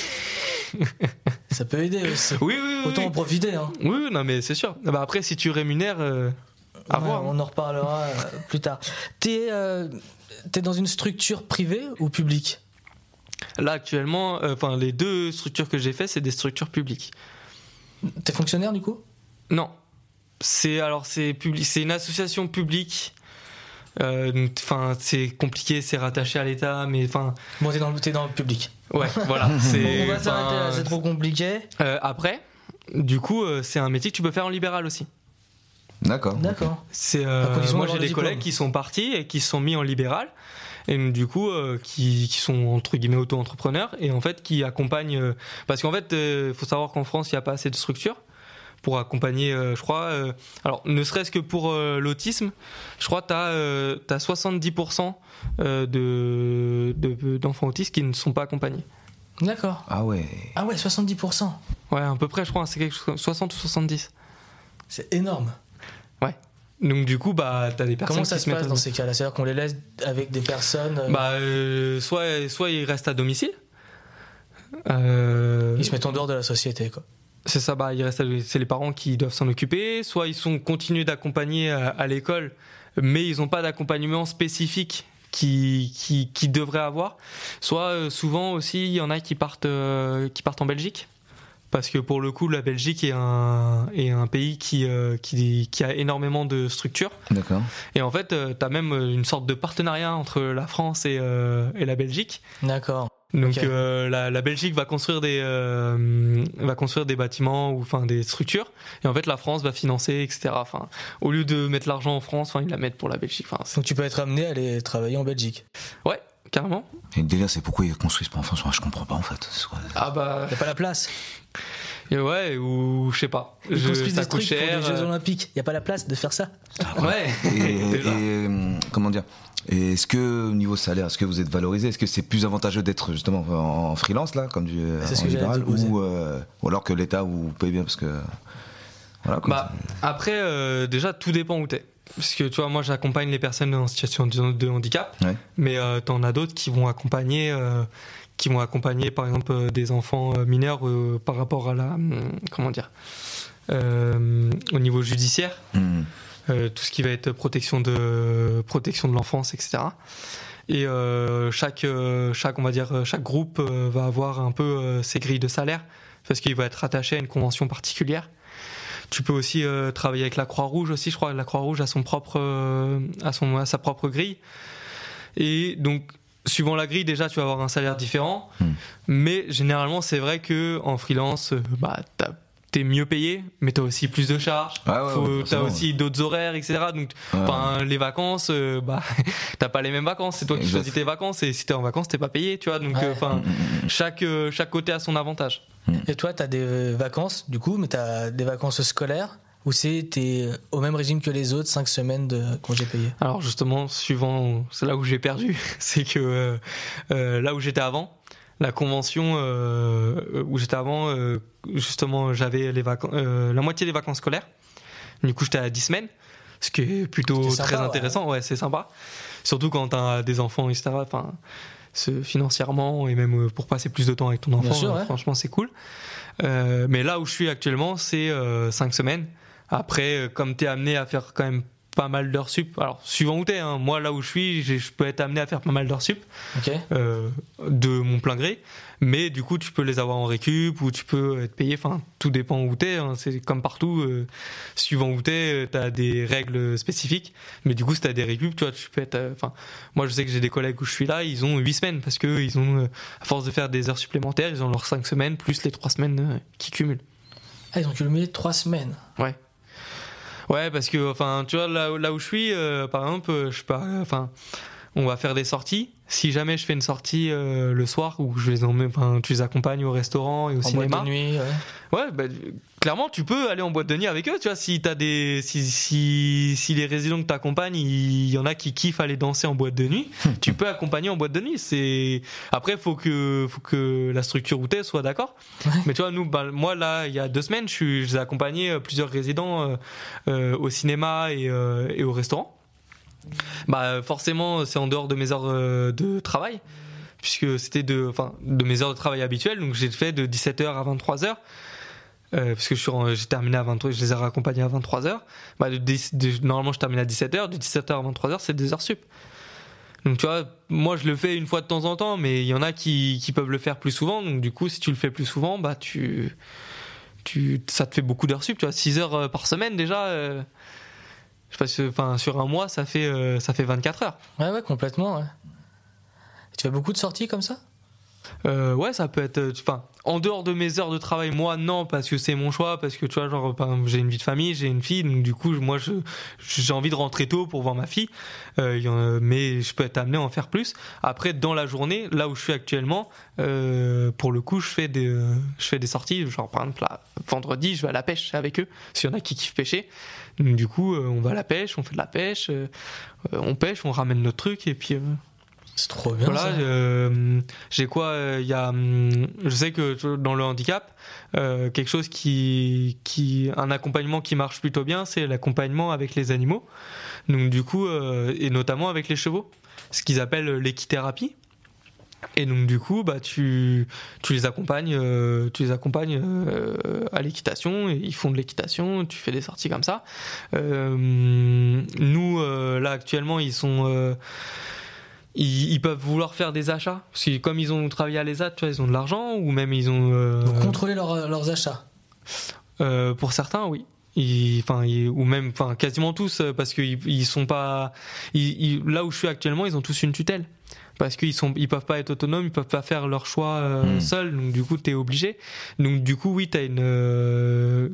Ça peut aider aussi. Oui, oui, oui. Autant oui. en profiter. Hein. Oui, non, mais c'est sûr. Bah, après, si tu rémunères, euh, à Ouais, voir. On en reparlera euh, plus tard. T'es euh, dans une structure privée ou publique? Là, actuellement, enfin, les deux structures que j'ai fait, c'est des structures publiques. T'es fonctionnaire du coup? Non. C'est alors c'est public, c'est une association publique. Euh, Enfin, c'est compliqué, c'est rattaché à l'État, mais enfin, Bon, t'es dans, le- t'es dans le public. ouais, voilà. c'est- on va s'arrêter là, enfin, c'est trop compliqué. euh, après, du coup, euh, c'est un métier que tu peux faire en libéral aussi. D'accord. D'accord. C'est euh, condition moi j'ai des collègues qui sont partis et qui se sont mis en libéral et du coup euh, qui, qui sont entre guillemets auto-entrepreneurs et en fait qui accompagnent euh, parce qu'en fait il faut savoir qu'en France il n'y a pas assez de structures pour accompagner euh, je crois euh, alors ne serait-ce que pour euh, l'autisme je crois tu as, 70% de de- d'enfants autistes qui ne sont pas accompagnés D'accord. Ah ouais. Ah ouais, 70%. ouais à peu près je crois c'est quelque chose comme 60 ou 70 C'est énorme. donc du coup bah t'as des personnes Comment ça qui se mettent passe dans ces cas-là? C'est-à-dire qu'on les laisse avec des personnes. euh, Bah, euh, soit, soit ils restent à domicile. Euh, Ils se mettent en dehors de la société, quoi. C'est ça, bah, c'est les parents qui doivent s'en occuper. Soit ils sont continués d'accompagner à, à l'école, mais ils n'ont pas d'accompagnement spécifique qui, qui, qui devraient avoir. Soit euh, souvent aussi, il y en a qui partent, euh, qui partent en Belgique. Parce que pour le coup, la Belgique est un, est un pays qui, euh, qui, qui a énormément de structures. D'accord. Et en fait, tu as même euh, une sorte de partenariat entre la France et, euh, et la Belgique. D'accord. Donc euh, la, la Belgique va construire des euh, va construire des bâtiments ou enfin des structures et en fait la France va financer etc. Enfin au lieu de mettre l'argent en France, enfin ils la mettent pour la Belgique. Enfin Donc tu peux être amené à aller travailler en Belgique. ouais carrément. Et le délire, c'est pourquoi ils construisent pas en France? Moi, Je comprends pas en fait. Ah bah Y a pas la place. Et ouais ou je sais pas. Ils Je- construisent des trucs pour cher. les Jeux euh, Olympiques. Y a pas la place de faire ça. Ouais. Et, et, euh, comment dire et est-ce que au niveau salaire, est-ce que vous êtes valorisé? Est-ce que c'est plus avantageux d'être justement en, freelance là, comme du ce en libéral, ou, euh, ou alors que l'État vous paye bien parce que voilà. quoi. Bah, après, euh, déjà, tout dépend où t'es. Parce que tu vois, moi, j'accompagne les personnes en situation de, de handicap, Ouais. mais euh, t'en as d'autres qui vont accompagner, euh, qui vont accompagner, par exemple, euh, des enfants euh, mineurs euh, par rapport à la, hum, comment dire, euh, au niveau judiciaire, euh, tout ce qui va être protection de protection de l'enfance, etc. Et chaque chaque on va dire chaque groupe va avoir un peu ses grilles de salaire parce qu'il va être rattaché à une convention particulière. Tu peux aussi travailler avec la Croix-Rouge aussi, je crois que la Croix-Rouge a son propre a son a sa propre grille. Et donc suivant la grille déjà tu vas avoir un salaire différent, Hmm. mais généralement c'est vrai que en freelance euh, bah t'es mieux payé, mais t'as aussi plus de charges. Ah ouais, Faut- ouais, t'as aussi d'autres horaires, etc. Donc, Ouais. enfin, les vacances, euh, bah, t'as pas les mêmes vacances. C'est toi qui choisis tes vacances. Et si t'es en vacances, t'es pas payé, tu vois. Donc, Ouais. euh, enfin, Hmm, hmm, chaque euh, chaque côté a son avantage. Et toi, t'as des vacances, du coup, mais t'as des vacances scolaires ou c'est t'es au même régime que les autres, 5 semaines de congés payés? Alors justement, suivant, c'est là où j'ai perdu, c'est que euh, euh, là où j'étais avant, la convention euh, où j'étais avant, euh, justement, j'avais les vacances, euh, la moitié des vacances scolaires. Du coup, j'étais à 10 semaines, ce qui est plutôt sympa, très intéressant. Ouais, c'est sympa. Surtout quand t'as des enfants, etc. Enfin, financièrement et même euh, pour passer plus de temps avec ton enfant, sûr, euh, ouais. franchement, c'est cool. Euh, mais là où je suis actuellement, c'est 5 semaines. Après, euh, comme tu es amené à faire quand même pas mal d'heures sup, alors suivant où tu es, moi là où je suis, je peux être amené à faire pas mal d'heures sup euh, de mon plein gré, mais du coup tu peux les avoir en récup ou tu peux être payé, enfin tout dépend où tu es, c'est comme partout, euh, suivant où tu es, tu as des règles spécifiques, mais du coup si tu as des récup, tu vois, tu peux être, euh, enfin moi je sais que j'ai des collègues où je suis là, ils ont 8 semaines parce que ils ont, à force de faire des heures supplémentaires, ils ont leurs 5 semaines plus les 3 semaines qui cumulent. Ah, ils ont cumulé 3 semaines. Ouais. Ouais, parce que, enfin, tu vois, là, là où je suis, euh, par exemple, euh, je pas, euh, enfin, on va faire des sorties. Si jamais je fais une sortie euh, le soir où je les emmène, enfin, tu les accompagnes au restaurant et au En cinéma. boîte de nuit, ouais. Ouais, bah, clairement, tu peux aller en boîte de nuit avec eux, tu vois, si t'as des, si, si, si les résidents que t'accompagnes, il y en a qui kiffent aller danser en boîte de nuit, tu peux accompagner en boîte de nuit. C'est, après, faut que, faut que la structure où t'es soit d'accord. Ouais. Mais tu vois, nous, bah, moi, là, il y a deux semaines, je suis, j'ai accompagné euh, plusieurs résidents euh, euh, au cinéma et, euh, et au restaurant. Bah, forcément, c'est en dehors de mes heures euh, de travail puisque c'était de, enfin, de mes heures de travail habituelles. Donc j'ai fait de 17h à 23h. Euh, parce que je suis en- j'ai terminé à 23 je les ai raccompagnés à 23h. Bah, normalement, je termine à 17h. De 17h à 23h, c'est des heures sup. Donc tu vois, moi je le fais une fois de temps en temps, mais il y en a qui, qui peuvent le faire plus souvent. Donc du coup, si tu le fais plus souvent, bah tu, tu, ça te fait beaucoup d'heures sup. Tu vois, 6 heures euh, par semaine déjà. euh, je enfin sur un mois, ça fait, euh, ça fait 24 heures. Ouais, ouais, complètement, ouais. Tu fais beaucoup de sorties comme ça? Euh, ouais, ça peut être. euh, en dehors de mes heures de travail, moi, non, parce que c'est mon choix, parce que tu vois, genre, exemple, j'ai une vie de famille, j'ai une fille, donc du coup, moi, j'ai envie de rentrer tôt pour voir ma fille, euh, mais je peux être amené à en faire plus. Après, dans la journée, là où je suis actuellement, pour le coup, je fais des, sorties, genre, par exemple, là, vendredi, je vais à la pêche avec eux, s'il y en a qui kiffent pêcher. Donc, du coup, on va à la pêche, on fait de la pêche, on pêche, on ramène notre truc, et puis. Euh, C'est trop bien. voilà, euh, j'ai quoi Il y a, hum, je sais que dans le handicap, euh, quelque chose qui, qui, un accompagnement qui marche plutôt bien, c'est l'accompagnement avec les animaux. Donc du coup, euh, et notamment avec les chevaux, ce qu'ils appellent l'équithérapie. Et donc du coup, bah tu, tu les accompagnes, euh, tu les accompagnes euh, à l'équitation. Et ils font de l'équitation. Tu fais des sorties comme ça. Euh, nous, euh, là actuellement, ils sont euh, ils, ils peuvent vouloir faire des achats parce que comme ils ont travaillé à l'ESAT, tu vois, ils ont de l'argent ou même ils ont euh, Donc, contrôler leur- leurs achats. euh, pour certains oui. Ils- Enfin, ils- ou même, enfin, quasiment tous, euh, parce qu'ils ils sont pas. ils- ils- là où je suis actuellement, ils ont tous une tutelle, parce qu'ils sont, ils peuvent pas être autonomes, ils peuvent pas faire leur choix euh, Hmm. seuls. Donc du coup, t'es obligé. Donc du coup, oui, t'as une, euh,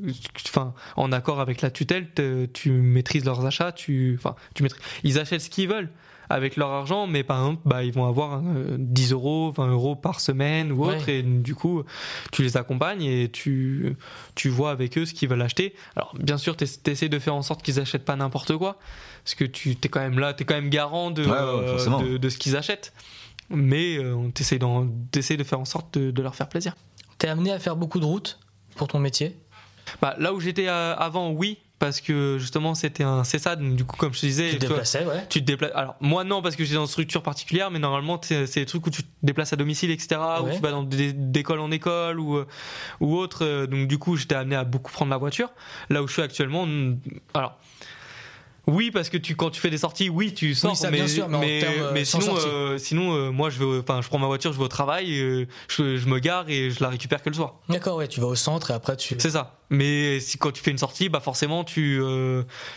enfin, en accord avec la tutelle, te- tu maîtrises leurs achats, tu, enfin, tu maîtrises. Ils achètent ce qu'ils veulent avec leur argent, mais par exemple, bah, ils vont avoir euh, 10 euros, 20 euros par semaine ou autre, Ouais. et du coup, tu les accompagnes et tu, tu vois avec eux ce qu'ils veulent acheter. Alors, bien sûr, tu essaies de faire en sorte qu'ils achètent pas n'importe quoi, parce que tu es quand même là, tu es quand même garant de, Ouais, ouais, euh, forcément. de, de ce qu'ils achètent. Mais euh, on t'essaie de faire en sorte de, de leur faire plaisir. T'es amené à faire beaucoup de routes pour ton métier? Bah, là où j'étais euh, avant, oui, parce que justement, c'était un CESAD, donc du coup, comme je te disais, Tu te déplaçais, ouais. tu te déplaces. Alors, moi, non, parce que j'étais dans une structure particulière, mais normalement, c'est des trucs où tu te déplaces à domicile, etc., où Ouais. tu vas dans d'école en école ou, euh, ou autre. euh, Donc, du coup, j'étais amené à beaucoup prendre la voiture. Là où je suis actuellement, alors. Oui, parce que tu, quand tu fais des sorties, oui, tu sors, ça, mais, bien sûr, mais euh, mais sinon, euh, sinon euh, moi, je, vais, je prends ma voiture, je vais au travail, euh, je, je me gare et je la récupère que le soir. D'accord, ouais, tu vas au centre et après tu. C'est ça. Mais si quand tu fais une sortie, bah forcément tu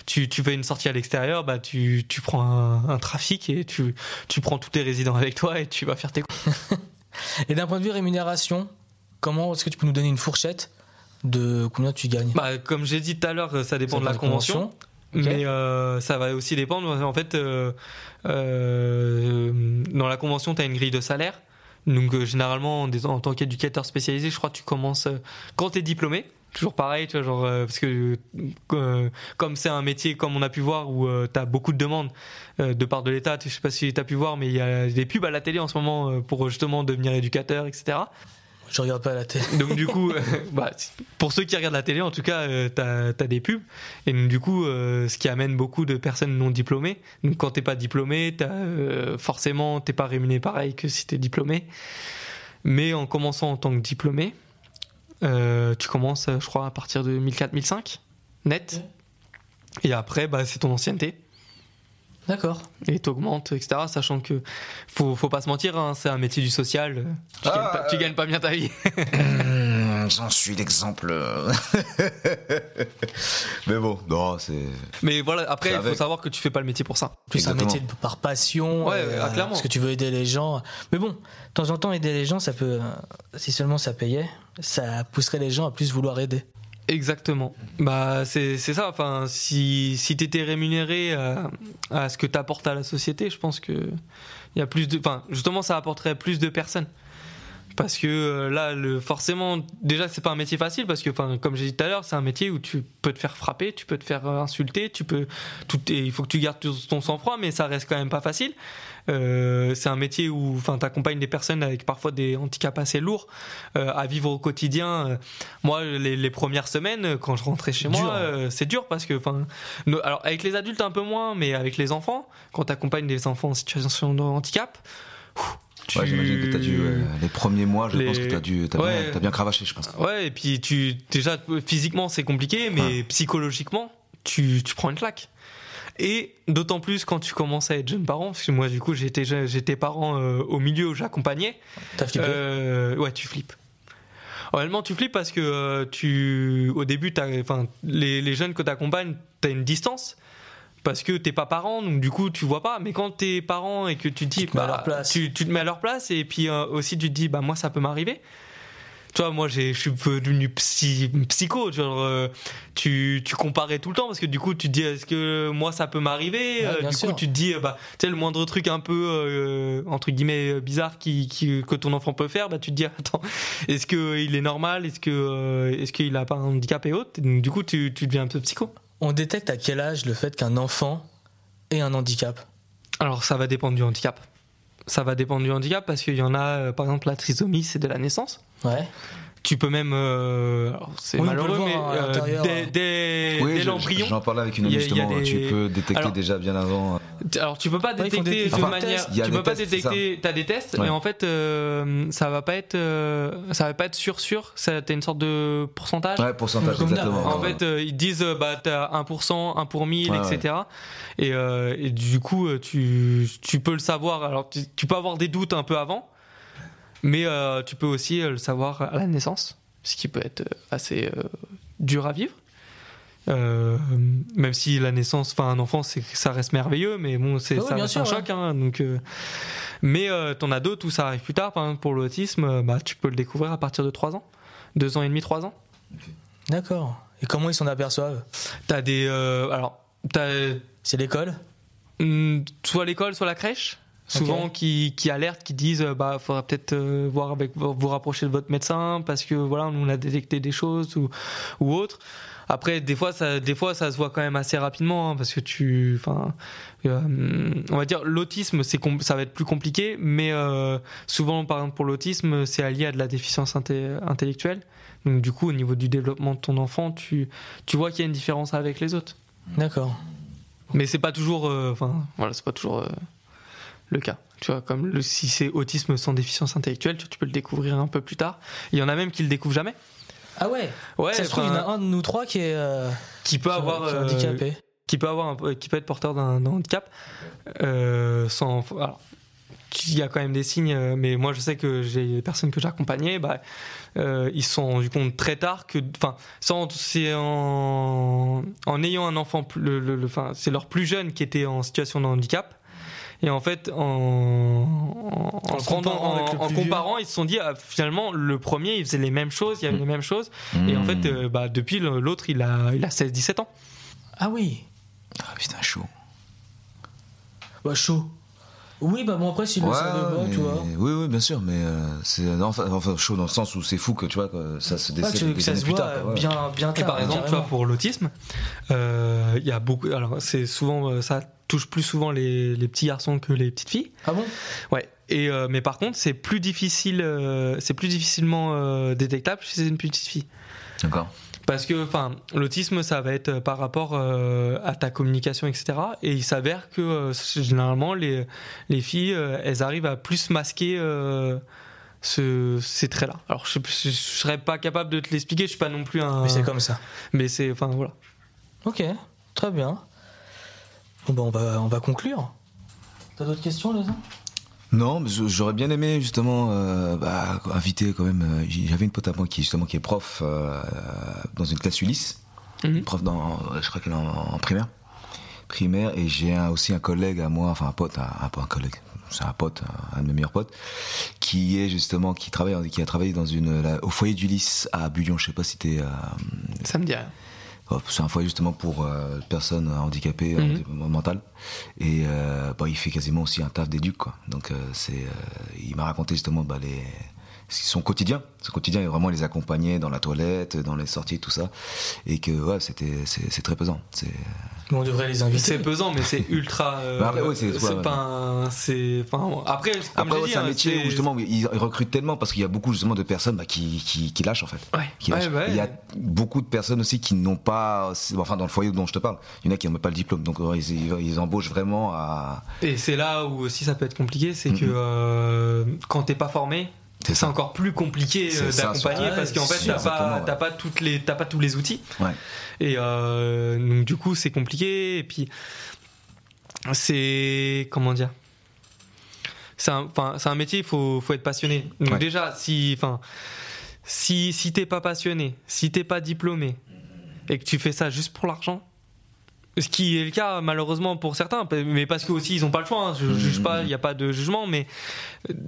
tu, tu fais une sortie à l'extérieur, bah tu, tu prends un, un trafic et tu tu prends tous tes résidents avec toi et tu vas faire tes. Et d'un point de vue rémunération, comment est-ce que tu peux nous donner une fourchette de combien tu gagnes? Bah comme j'ai dit tout à l'heure, ça dépend de la convention, Mais euh, ça va aussi dépendre. En fait, euh, euh, dans la convention, tu as une grille de salaire. Donc euh, généralement, en, tant qu'éducateur spécialisé, je crois que tu commences euh, quand tu es diplômé. Toujours pareil, tu vois, genre, euh, parce que comme c'est un métier, comme on a pu voir, où tu as beaucoup de demandes de part de l'État, je sais pas si tu as pu voir, mais il y a des pubs à la télé en ce moment pour justement devenir éducateur, etc. Je regarde pas la télé. Donc du coup, euh, bah, pour ceux qui regardent la télé, en tout cas, euh, t'as as des pubs. Et donc, du coup, euh, ce qui amène beaucoup de personnes non diplômées. Donc quand t'es pas diplômé, t'as, euh, forcément, t'es pas rémunéré pareil que si t'es diplômé. Mais en commençant en tant que diplômé, tu commences, je crois, à partir de 1004-1005 net. Et après, bah, c'est ton ancienneté D'accord. et t'augmentes, etc. Sachant que faut, faut pas se mentir, hein, c'est un métier du social. euh, Tu, Ah, gagnes pas, tu euh. gagnes pas bien ta vie. Mmh, J'en suis l'exemple. Mais bon, non, c'est. Mais voilà, après, C'est il faut savoir que tu fais pas le métier pour ça. Plus un métier de- par passion. Ouais, ah, clairement. Parce que tu veux aider les gens. Mais bon, de temps en temps, aider les gens, ça peut. euh, Si seulement ça payait, ça pousserait les gens à plus vouloir aider. Exactement. Bah c'est ça. Enfin, si si t'étais rémunéré à, à ce que t'apportes à la société, je pense que y a plus de. Enfin, justement, ça apporterait plus de personnes. Parce que euh, là, le, forcément, déjà, c'est pas un métier facile parce que, enfin, comme j'ai dit tout à l'heure, c'est un métier où tu peux te faire frapper, tu peux te faire euh, insulter, tu peux, tout, et il faut que tu gardes ton sang-froid, mais ça reste quand même pas facile. Euh, c'est un métier où, enfin, t'accompagnes des personnes avec parfois des handicaps assez lourds euh, à vivre au quotidien. Euh, Moi, les, les premières semaines, quand je rentrais chez Dur, moi, euh, c'est dur parce que, enfin, no- alors avec les adultes un peu moins, mais avec les enfants, quand t'accompagnes des enfants en situation de handicap. ouf, tu- Ouais, j'imagine que t'as dû, euh, les premiers mois, je Les- pense que t'as dû, t'as Ouais. bien, t'as bien cravaché, je pense. Ouais, et puis tu déjà physiquement c'est compliqué, mais psychologiquement tu, tu prends une claque. Et d'autant plus quand tu commences à être jeune parent, parce que moi du coup j'étais j'étais parent euh, au milieu où j'accompagnais. T'as flippé Euh, ouais, tu flippes. Réellement, tu flippes parce que euh, tu, au début, t'as- enfin, les, les jeunes que tu accompagnes, tu as une distance. Parce que t'es pas parent, donc du coup tu vois pas. Mais quand t'es parent et que tu te dis, te mets à bah, leur place. Tu, tu te mets à leur place et puis euh, aussi tu te dis, bah moi ça peut m'arriver. Tu vois, moi j'ai- je suis devenu psy, psycho. Genre, euh, tu, tu comparais tout le temps parce que du coup tu te dis, est-ce que moi ça peut m'arriver? Ouais, Euh, Du sûr. coup tu te dis, euh, bah, tu sais, le moindre truc un peu, euh, entre guillemets, bizarre qui, qui- que ton enfant peut faire, bah tu te dis, attends, est-ce qu'il est normal? Est-ce que euh, est-ce qu'il a pas un handicap et autres? Donc, Du coup tu, tu deviens un peu psycho. On détecte à quel âge le fait qu'un enfant ait un handicap? Alors ça va dépendre du handicap. Ça va dépendre du handicap parce qu'il y en a, euh, par exemple, la trisomie, c'est de la naissance. Ouais. Tu peux même, euh, c'est Oui, malheureux, mais euh, dès, dès- Oui, dès je- l'embryon. J'en parlais avec une amie justement. des- Tu peux détecter Alors- déjà bien avant. Alors tu peux pas Ouais, détecter des- de enfin, manière, tu peux pas tests, détecter. T'as des tests, Ouais. mais en fait euh, ça va pas être, euh, ça va pas être sûr sûr. T'as une sorte de pourcentage. Ouais, pourcentage exactement. En fait, euh, ils disent euh, bah t'as 1%, 1 pour 1000, Ouais, etc. Et, euh, et du coup, euh, tu, tu peux le savoir. Alors, tu, tu peux avoir des doutes un peu avant, mais euh, tu peux aussi euh, le savoir à la naissance, ce qui peut être euh, assez euh, dur à vivre. Euh, même si la naissance, enfin un enfant, c'est ça reste merveilleux, mais bon, c'est Ah oui, ça bien reste sûr, un ouais. choc. hein, donc, mais t'en as d'autres où ça arrive plus tard. Par exemple, pour l'autisme, bah, tu peux le découvrir à partir de 3 ans, 2 ans et demi, 3 ans. D'accord. Et comment ils s'en aperçoivent? T'as des, alors, t'as C'est l'école? Hmm, soit l'école, soit la crèche? Souvent qui, qui alertent, qui disent euh, bah faudra peut-être euh, voir avec vous rapprocher de votre médecin parce que voilà nous on a détecté des choses ou ou autre. Après des fois ça des fois ça se voit quand même assez rapidement hein, parce que tu enfin euh, on va dire l'autisme c'est ça va être plus compliqué mais euh, souvent par exemple pour l'autisme c'est allié à de la déficience inté- intellectuelle. Donc du coup au niveau du développement de ton enfant tu tu vois qu'il y a une différence avec les autres. D'accord. Mais c'est pas toujours, euh, enfin, voilà, c'est pas toujours le cas. Tu vois, comme le, si c'est autisme sans déficience intellectuelle, tu, tu peux le découvrir un peu plus tard. Il y en a même qui le découvrent jamais. Ah ouais Ouais, Ça se trouve, il y en a un de nous trois qui est, euh, qui peut avoir, qui est euh, handicapé. qui peut avoir, un qui peut être porteur d'un handicap, euh, sans. Alors, il y a quand même des signes, mais moi je sais que j'ai des personnes que j'accompagnais, bah, euh, ils se sont rendus compte très tard que, enfin, c'est en, en ayant un enfant, plus- le, le- le- enfin, c'est leur plus jeune qui était en situation de handicap. Et en fait, en, en, en En se rendant- comparant en- vieux. ils se sont dit, ah, finalement, le premier, il faisait les mêmes choses, il y avait les mêmes choses. Et en fait, euh, bah, depuis, l'autre, il a, il a 16-17 ans. Ah oui Ah putain, chaud. Bah chaud. Oui, bah bon, après, s'il le savait pas, mais- tu vois. Oui, oui, bien sûr, mais euh, c'est enfin, enfin, chaud dans le sens où c'est fou que tu vois que ça se Ouais, décède des que ça années se plus voit tard. quoi, ouais. bien, bien Et tard. par exemple, tu vois, pour l'autisme, euh, il y a beaucoup. Alors, c'est souvent, euh, ça touche plus souvent les, les petits garçons que les petites filles. Ah bon? Ouais. Et euh, mais par contre, c'est plus difficile, euh, c'est plus difficilement euh, détectable si c'est une petite fille. D'accord. Parce que, enfin, l'autisme, ça va être euh, par rapport euh, à ta communication, etc. Et il s'avère que euh, généralement, les, les filles, euh, elles arrivent à plus masquer ce, ces traits-là. Alors, je, je, je serais pas capable de te l'expliquer. Je suis pas non plus un. Mais c'est comme ça. Mais c'est, enfin, voilà. Ok, très bien. Bon, bah, on va, on va conclure. T'as d'autres questions, uns Non, j'aurais bien aimé justement euh, bah, inviter quand même. euh, J'avais une pote à moi qui justement qui est prof euh, dans une classe Ulysse, Mhm. prof dans, je crois qu'elle est en, en primaire, primaire, et j'ai aussi un collègue à moi, enfin un pote, un, un, collègue, c'est un pote, un de mes meilleurs potes, qui est justement, qui travaille, qui a travaillé dans une, la- au foyer du Lys à Bullion. Je sais pas si t'es. euh, Ça me dit rien. Hop, C'est un foyer justement pour euh, personnes handicapées Mhm. mentales et euh, bah, il fait quasiment aussi un taf d'éduc quoi. Donc euh, c'est euh, il m'a raconté justement bah, les son quotidien, son quotidien est vraiment les accompagner dans la toilette, dans les sorties tout ça et que ouais c'était c'est c'est très pesant. C'est on devrait les inviter. C'est pesant, mais c'est ultra. euh, Bah après, ouais, c'est- ouais, pas un- c'est. Enfin, après, comme après j'ai ouais, dit, c'est un hein, métier c'est- où justement ils ils recrutent tellement parce qu'il y a beaucoup justement de personnes bah, qui, qui qui lâchent en fait. Ouais, Qui ouais, lâchent. ouais. Il y a beaucoup de personnes aussi qui n'ont pas, enfin dans le foyer dont je te parle, il y en a qui n'ont même pas le diplôme, donc ils, embauchent vraiment à. Et c'est là où aussi ça peut être compliqué, c'est que euh, quand t'es pas formé, C'est encore plus compliqué euh, d'accompagner parce qu'en fait t'as pas pas toutes les t'as pas tous les outils. Ouais. et euh, donc du coup c'est compliqué. Et puis c'est comment dire? C'est un un métier il faut faut être passionné. Donc Ouais. déjà si enfin si si t'es pas passionné si t'es pas diplômé et que tu fais ça juste pour l'argent ce qui est le cas malheureusement pour certains, mais parce que aussi ils ont pas le choix. hein. Je Mmh. juge pas, il n'y a pas de jugement, mais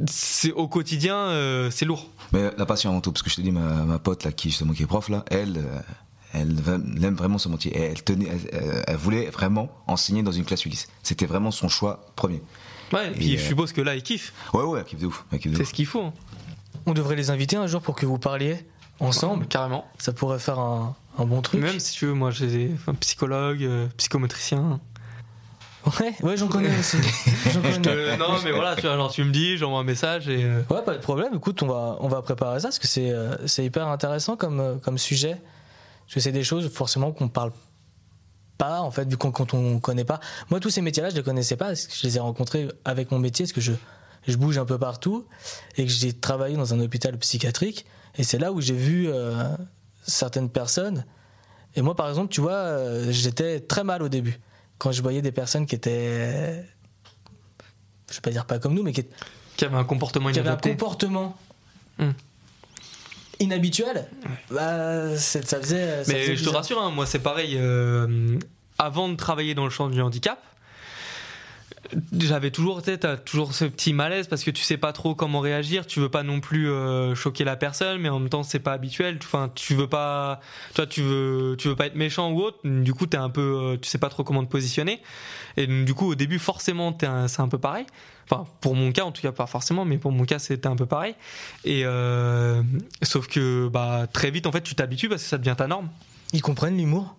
c'est au quotidien euh, c'est lourd. Mais la passion avant tout, parce que je te dis, ma, ma pote là, qui justement qui est prof là, elle, euh, elle, aime vraiment son métier. Et elle tenait, elle, elle- voulait vraiment enseigner dans une classe Ulysse. C'était vraiment son choix premier. Ouais, et puis Et, je euh, suppose que là ils kiffent. Ouais, ouais, elle kiffe de ouf. kiffe C'est ce qu'il faut. hein. On devrait les inviter un jour pour que vous parliez ensemble. carrément. Ça pourrait faire un, un bon truc. Même si tu veux, moi j'ai des enfin, psychologues, euh, psychomotriciens. Ouais, ouais, j'en connais aussi. Connais. Non, mais voilà, tu vois, genre tu me dis, j'envoie un message et. euh, Ouais, pas de problème. Écoute, on va, on va préparer ça parce que c'est, euh, c'est hyper intéressant comme, euh, comme sujet. Parce que c'est des choses forcément qu'on parle pas, en fait, vu qu'on quand on connaît pas. Moi, tous ces métiers-là, je les connaissais pas parce que je les ai rencontrés avec mon métier, parce que je, je bouge un peu partout et que j'ai travaillé dans un hôpital psychiatrique. Et c'est là où j'ai vu euh, certaines personnes. Et moi, par exemple, tu vois, euh, j'étais très mal au début. Quand je voyais des personnes qui étaient. Je vais pas dire pas comme nous, mais qui, qui avait un comportement qui avait un comportement Hmm. inhabituel, bah, ça faisait. ça Mais faisait je te rassure, hein, moi c'est pareil. euh, avant de travailler dans le champ du handicap, j'avais toujours, tu t'as toujours ce petit malaise parce que tu sais pas trop comment réagir. Tu veux pas non plus euh, choquer la personne, mais en même temps c'est pas habituel. Enfin, tu veux pas, toi, tu veux, tu veux pas être méchant ou autre. Du coup, t'es un peu, euh, tu sais pas trop comment te positionner. Et du coup, au début, forcément, c'est un peu pareil. Enfin, pour mon cas, en tout cas, pas forcément, mais pour mon cas, c'était un peu pareil. Et euh, sauf que, bah, très vite, en fait, tu t'habitues parce que ça devient ta norme. Ils comprennent l'humour?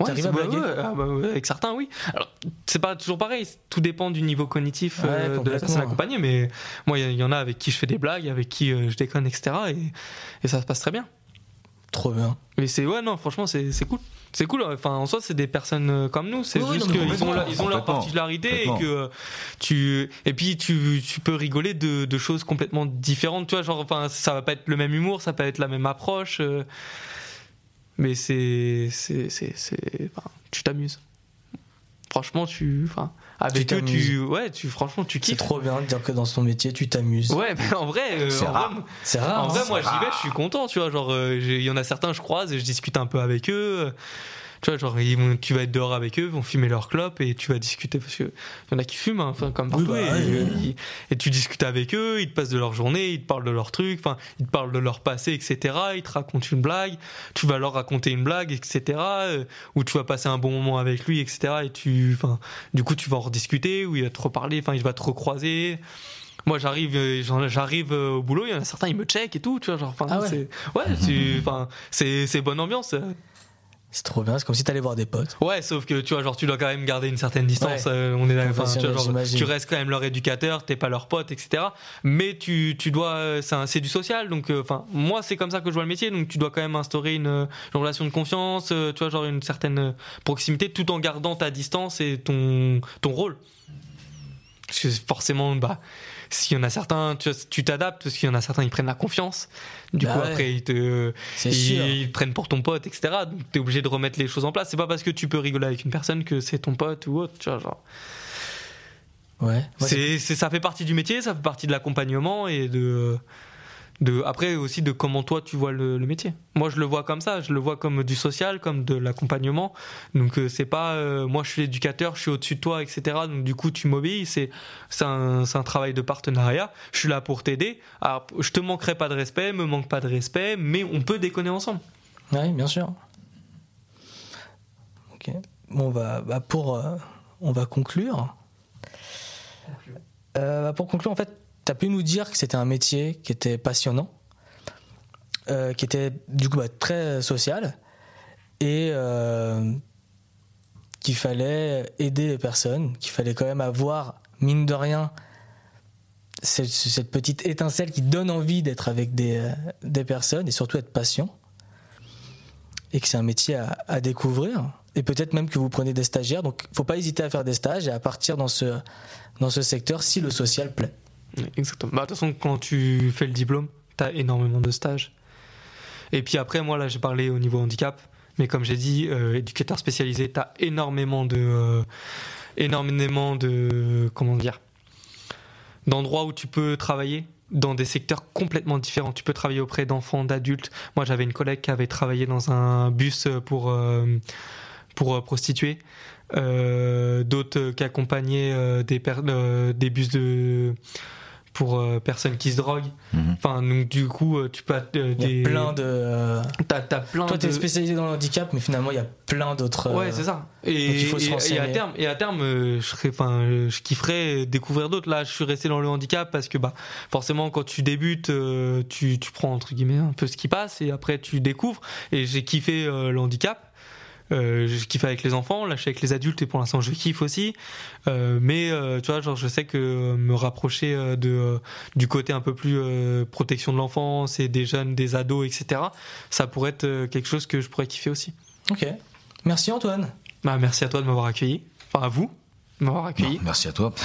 Ouais, à blaguer ouais, ah bah ouais, avec certains, oui. Alors, c'est pas toujours pareil, tout dépend du niveau cognitif Ouais, euh, de la personne accompagnée, mais moi, il y, y en a avec qui je fais des blagues, avec qui euh, je déconne, etc. Et, et ça se passe très bien. Trop bien. Mais c'est, ouais, non, franchement, c'est c'est cool. C'est cool, enfin, en soi, c'est des personnes euh, comme nous, c'est juste qu'ils ont, ils ont leur particularité et que tu. Et puis, tu, tu peux rigoler de, de choses complètement différentes, tu vois, genre, enfin, ça va pas être le même humour, ça peut être la même approche. euh, mais c'est. c'est, c'est, c'est- enfin, tu t'amuses. Franchement, tu. Enfin, avec Tu eux, tu. Ouais, tu, franchement, tu C'est kiffes. trop bien de dire que dans ton métier, tu t'amuses. Ouais, mais en vrai, euh, C'est rare. C'est rare. en vrai, hein. moi, j'y vais, je suis content, tu vois. Genre, euh, il y en a certains, je croise et je discute un peu avec eux. Euh, Tu vois, genre, ils vont- tu vas être dehors avec eux, ils vont fumer leur clope et tu vas discuter parce que il y en a qui fument, hein, enfin, comme Oui, partout. bah, et, ouais, ils- et tu discutes avec eux, ils te passent de leur journée, ils te parlent de leurs trucs, enfin, ils te parlent de leur passé, etc. Ils te racontent une blague, tu vas leur raconter une blague, etc. euh, Ou tu vas passer un bon moment avec lui, etc. Et tu, enfin, du coup, tu vas en rediscuter, ou il va te reparler, enfin, il va te recroiser. Moi, j'arrive, euh, j'arrive euh, au boulot, il y en a certains, ils me checkent et tout, tu vois, genre, enfin, Ah ouais. c'est, ouais, tu- enfin, c'est, c'est bonne ambiance. C'est trop bien. C'est comme si t'allais voir des potes. Ouais, sauf que tu vois, genre, tu dois quand même garder une certaine distance. Ouais. euh, on est là, enfin, tu, vois, Professionnel, genre, j'imagine. tu restes quand même leur éducateur, t'es pas leur pote, etc. Mais tu, tu dois, euh, c'est, du social, donc, euh, enfin, moi, c'est comme ça que je vois le métier, donc tu dois quand même instaurer une, une relation de confiance, euh, tu vois, genre une certaine proximité, tout en gardant ta distance et ton, ton rôle. Parce que forcément, bah, s'il y en a certains, tu t'adaptes, parce qu'il y en a certains, ils prennent la confiance. Du Bah coup, ouais. après, ils te, ils, prennent pour ton pote, etc. Donc, t'es obligé de remettre les choses en place. C'est pas parce que tu peux rigoler avec une personne que c'est ton pote ou autre, tu vois, genre. Ouais. Ça fait partie du métier, ça fait partie de l'accompagnement et de, de après aussi de comment toi tu vois le, métier. Moi je le vois comme ça, je le vois comme du social, comme de l'accompagnement. Donc euh, c'est pas euh, moi je suis l'éducateur, je suis au-dessus de toi, etc. Donc du coup tu m'obéis. C'est c'est un, un travail de partenariat. Je suis là pour t'aider. Je te manquerai pas de respect, me manque pas de respect, mais on peut déconner ensemble. Oui, bien sûr. Ok. Bon, bah, bah, pour, euh, on va conclure. Bah, pour conclure, en fait, as pu nous dire que c'était un métier qui était passionnant, euh, qui était du coup bah, très social et euh, qu'il fallait aider les personnes, qu'il fallait quand même avoir, mine de rien, cette, petite étincelle qui donne envie d'être avec des, euh, des personnes et surtout être patient. Et que c'est un métier à, à découvrir. Et peut-être même que vous prenez des stagiaires. Donc, faut pas hésiter à faire des stages et à partir dans ce, dans ce secteur si le social plaît. Exactement. Bah, de toute façon, quand tu fais le diplôme, tu as énormément de stages. Et puis après, moi, là, j'ai parlé au niveau handicap. Mais comme j'ai dit, euh, éducateur spécialisé, tu as énormément de. euh, énormément de. Comment dire D'endroits où tu peux travailler dans des secteurs complètement différents. Tu peux travailler auprès d'enfants, d'adultes. Moi, j'avais une collègue qui avait travaillé dans un bus pour, euh, pour euh, prostituées. Euh, D'autres qui accompagnaient des, des bus de pour euh, personnes qui se droguent. Mhm. Enfin, donc du coup, euh, tu peux euh, Il y a des plein de. euh, T'as, t'as plein Toi, de. tu es spécialisé dans le handicap, mais finalement, il y a plein d'autres. Ouais, euh, c'est ça. Et, donc il faut se et- et à terme, et à terme, euh, je serais, enfin, euh, je kifferais découvrir d'autres. Là, je suis resté dans le handicap parce que, bah, forcément, quand tu débutes, euh, tu, tu prends entre guillemets un peu ce qui passe et après tu découvres. Et j'ai kiffé euh, le handicap. Euh, je kiffe avec les enfants, là je suis avec les adultes et pour l'instant je kiffe aussi. Euh, mais euh, tu vois, genre je sais que me rapprocher euh, de euh, du côté un peu plus euh, protection de l'enfance et des jeunes, des ados, etc. Ça pourrait être quelque chose que je pourrais kiffer aussi. Ok. Merci Antoine. Bah, merci à toi de m'avoir accueilli. Enfin, à vous de m'avoir accueilli. Non, merci à toi.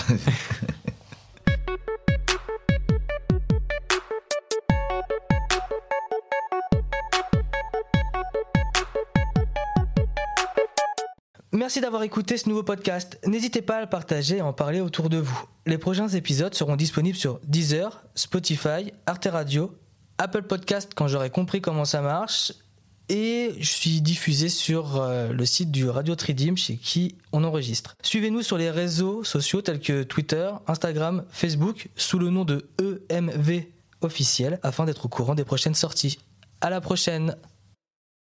Merci d'avoir écouté ce nouveau podcast. N'hésitez pas à le partager et en parler autour de vous. Les prochains épisodes seront disponibles sur Deezer, Spotify, Arte Radio, Apple Podcast quand j'aurai compris comment ça marche. Et je suis diffusé sur euh, le site du Radio Tridim chez qui on enregistre. Suivez-nous sur les réseaux sociaux tels que Twitter, Instagram, Facebook sous le nom de EMV officiel afin d'être au courant des prochaines sorties. À la prochaine!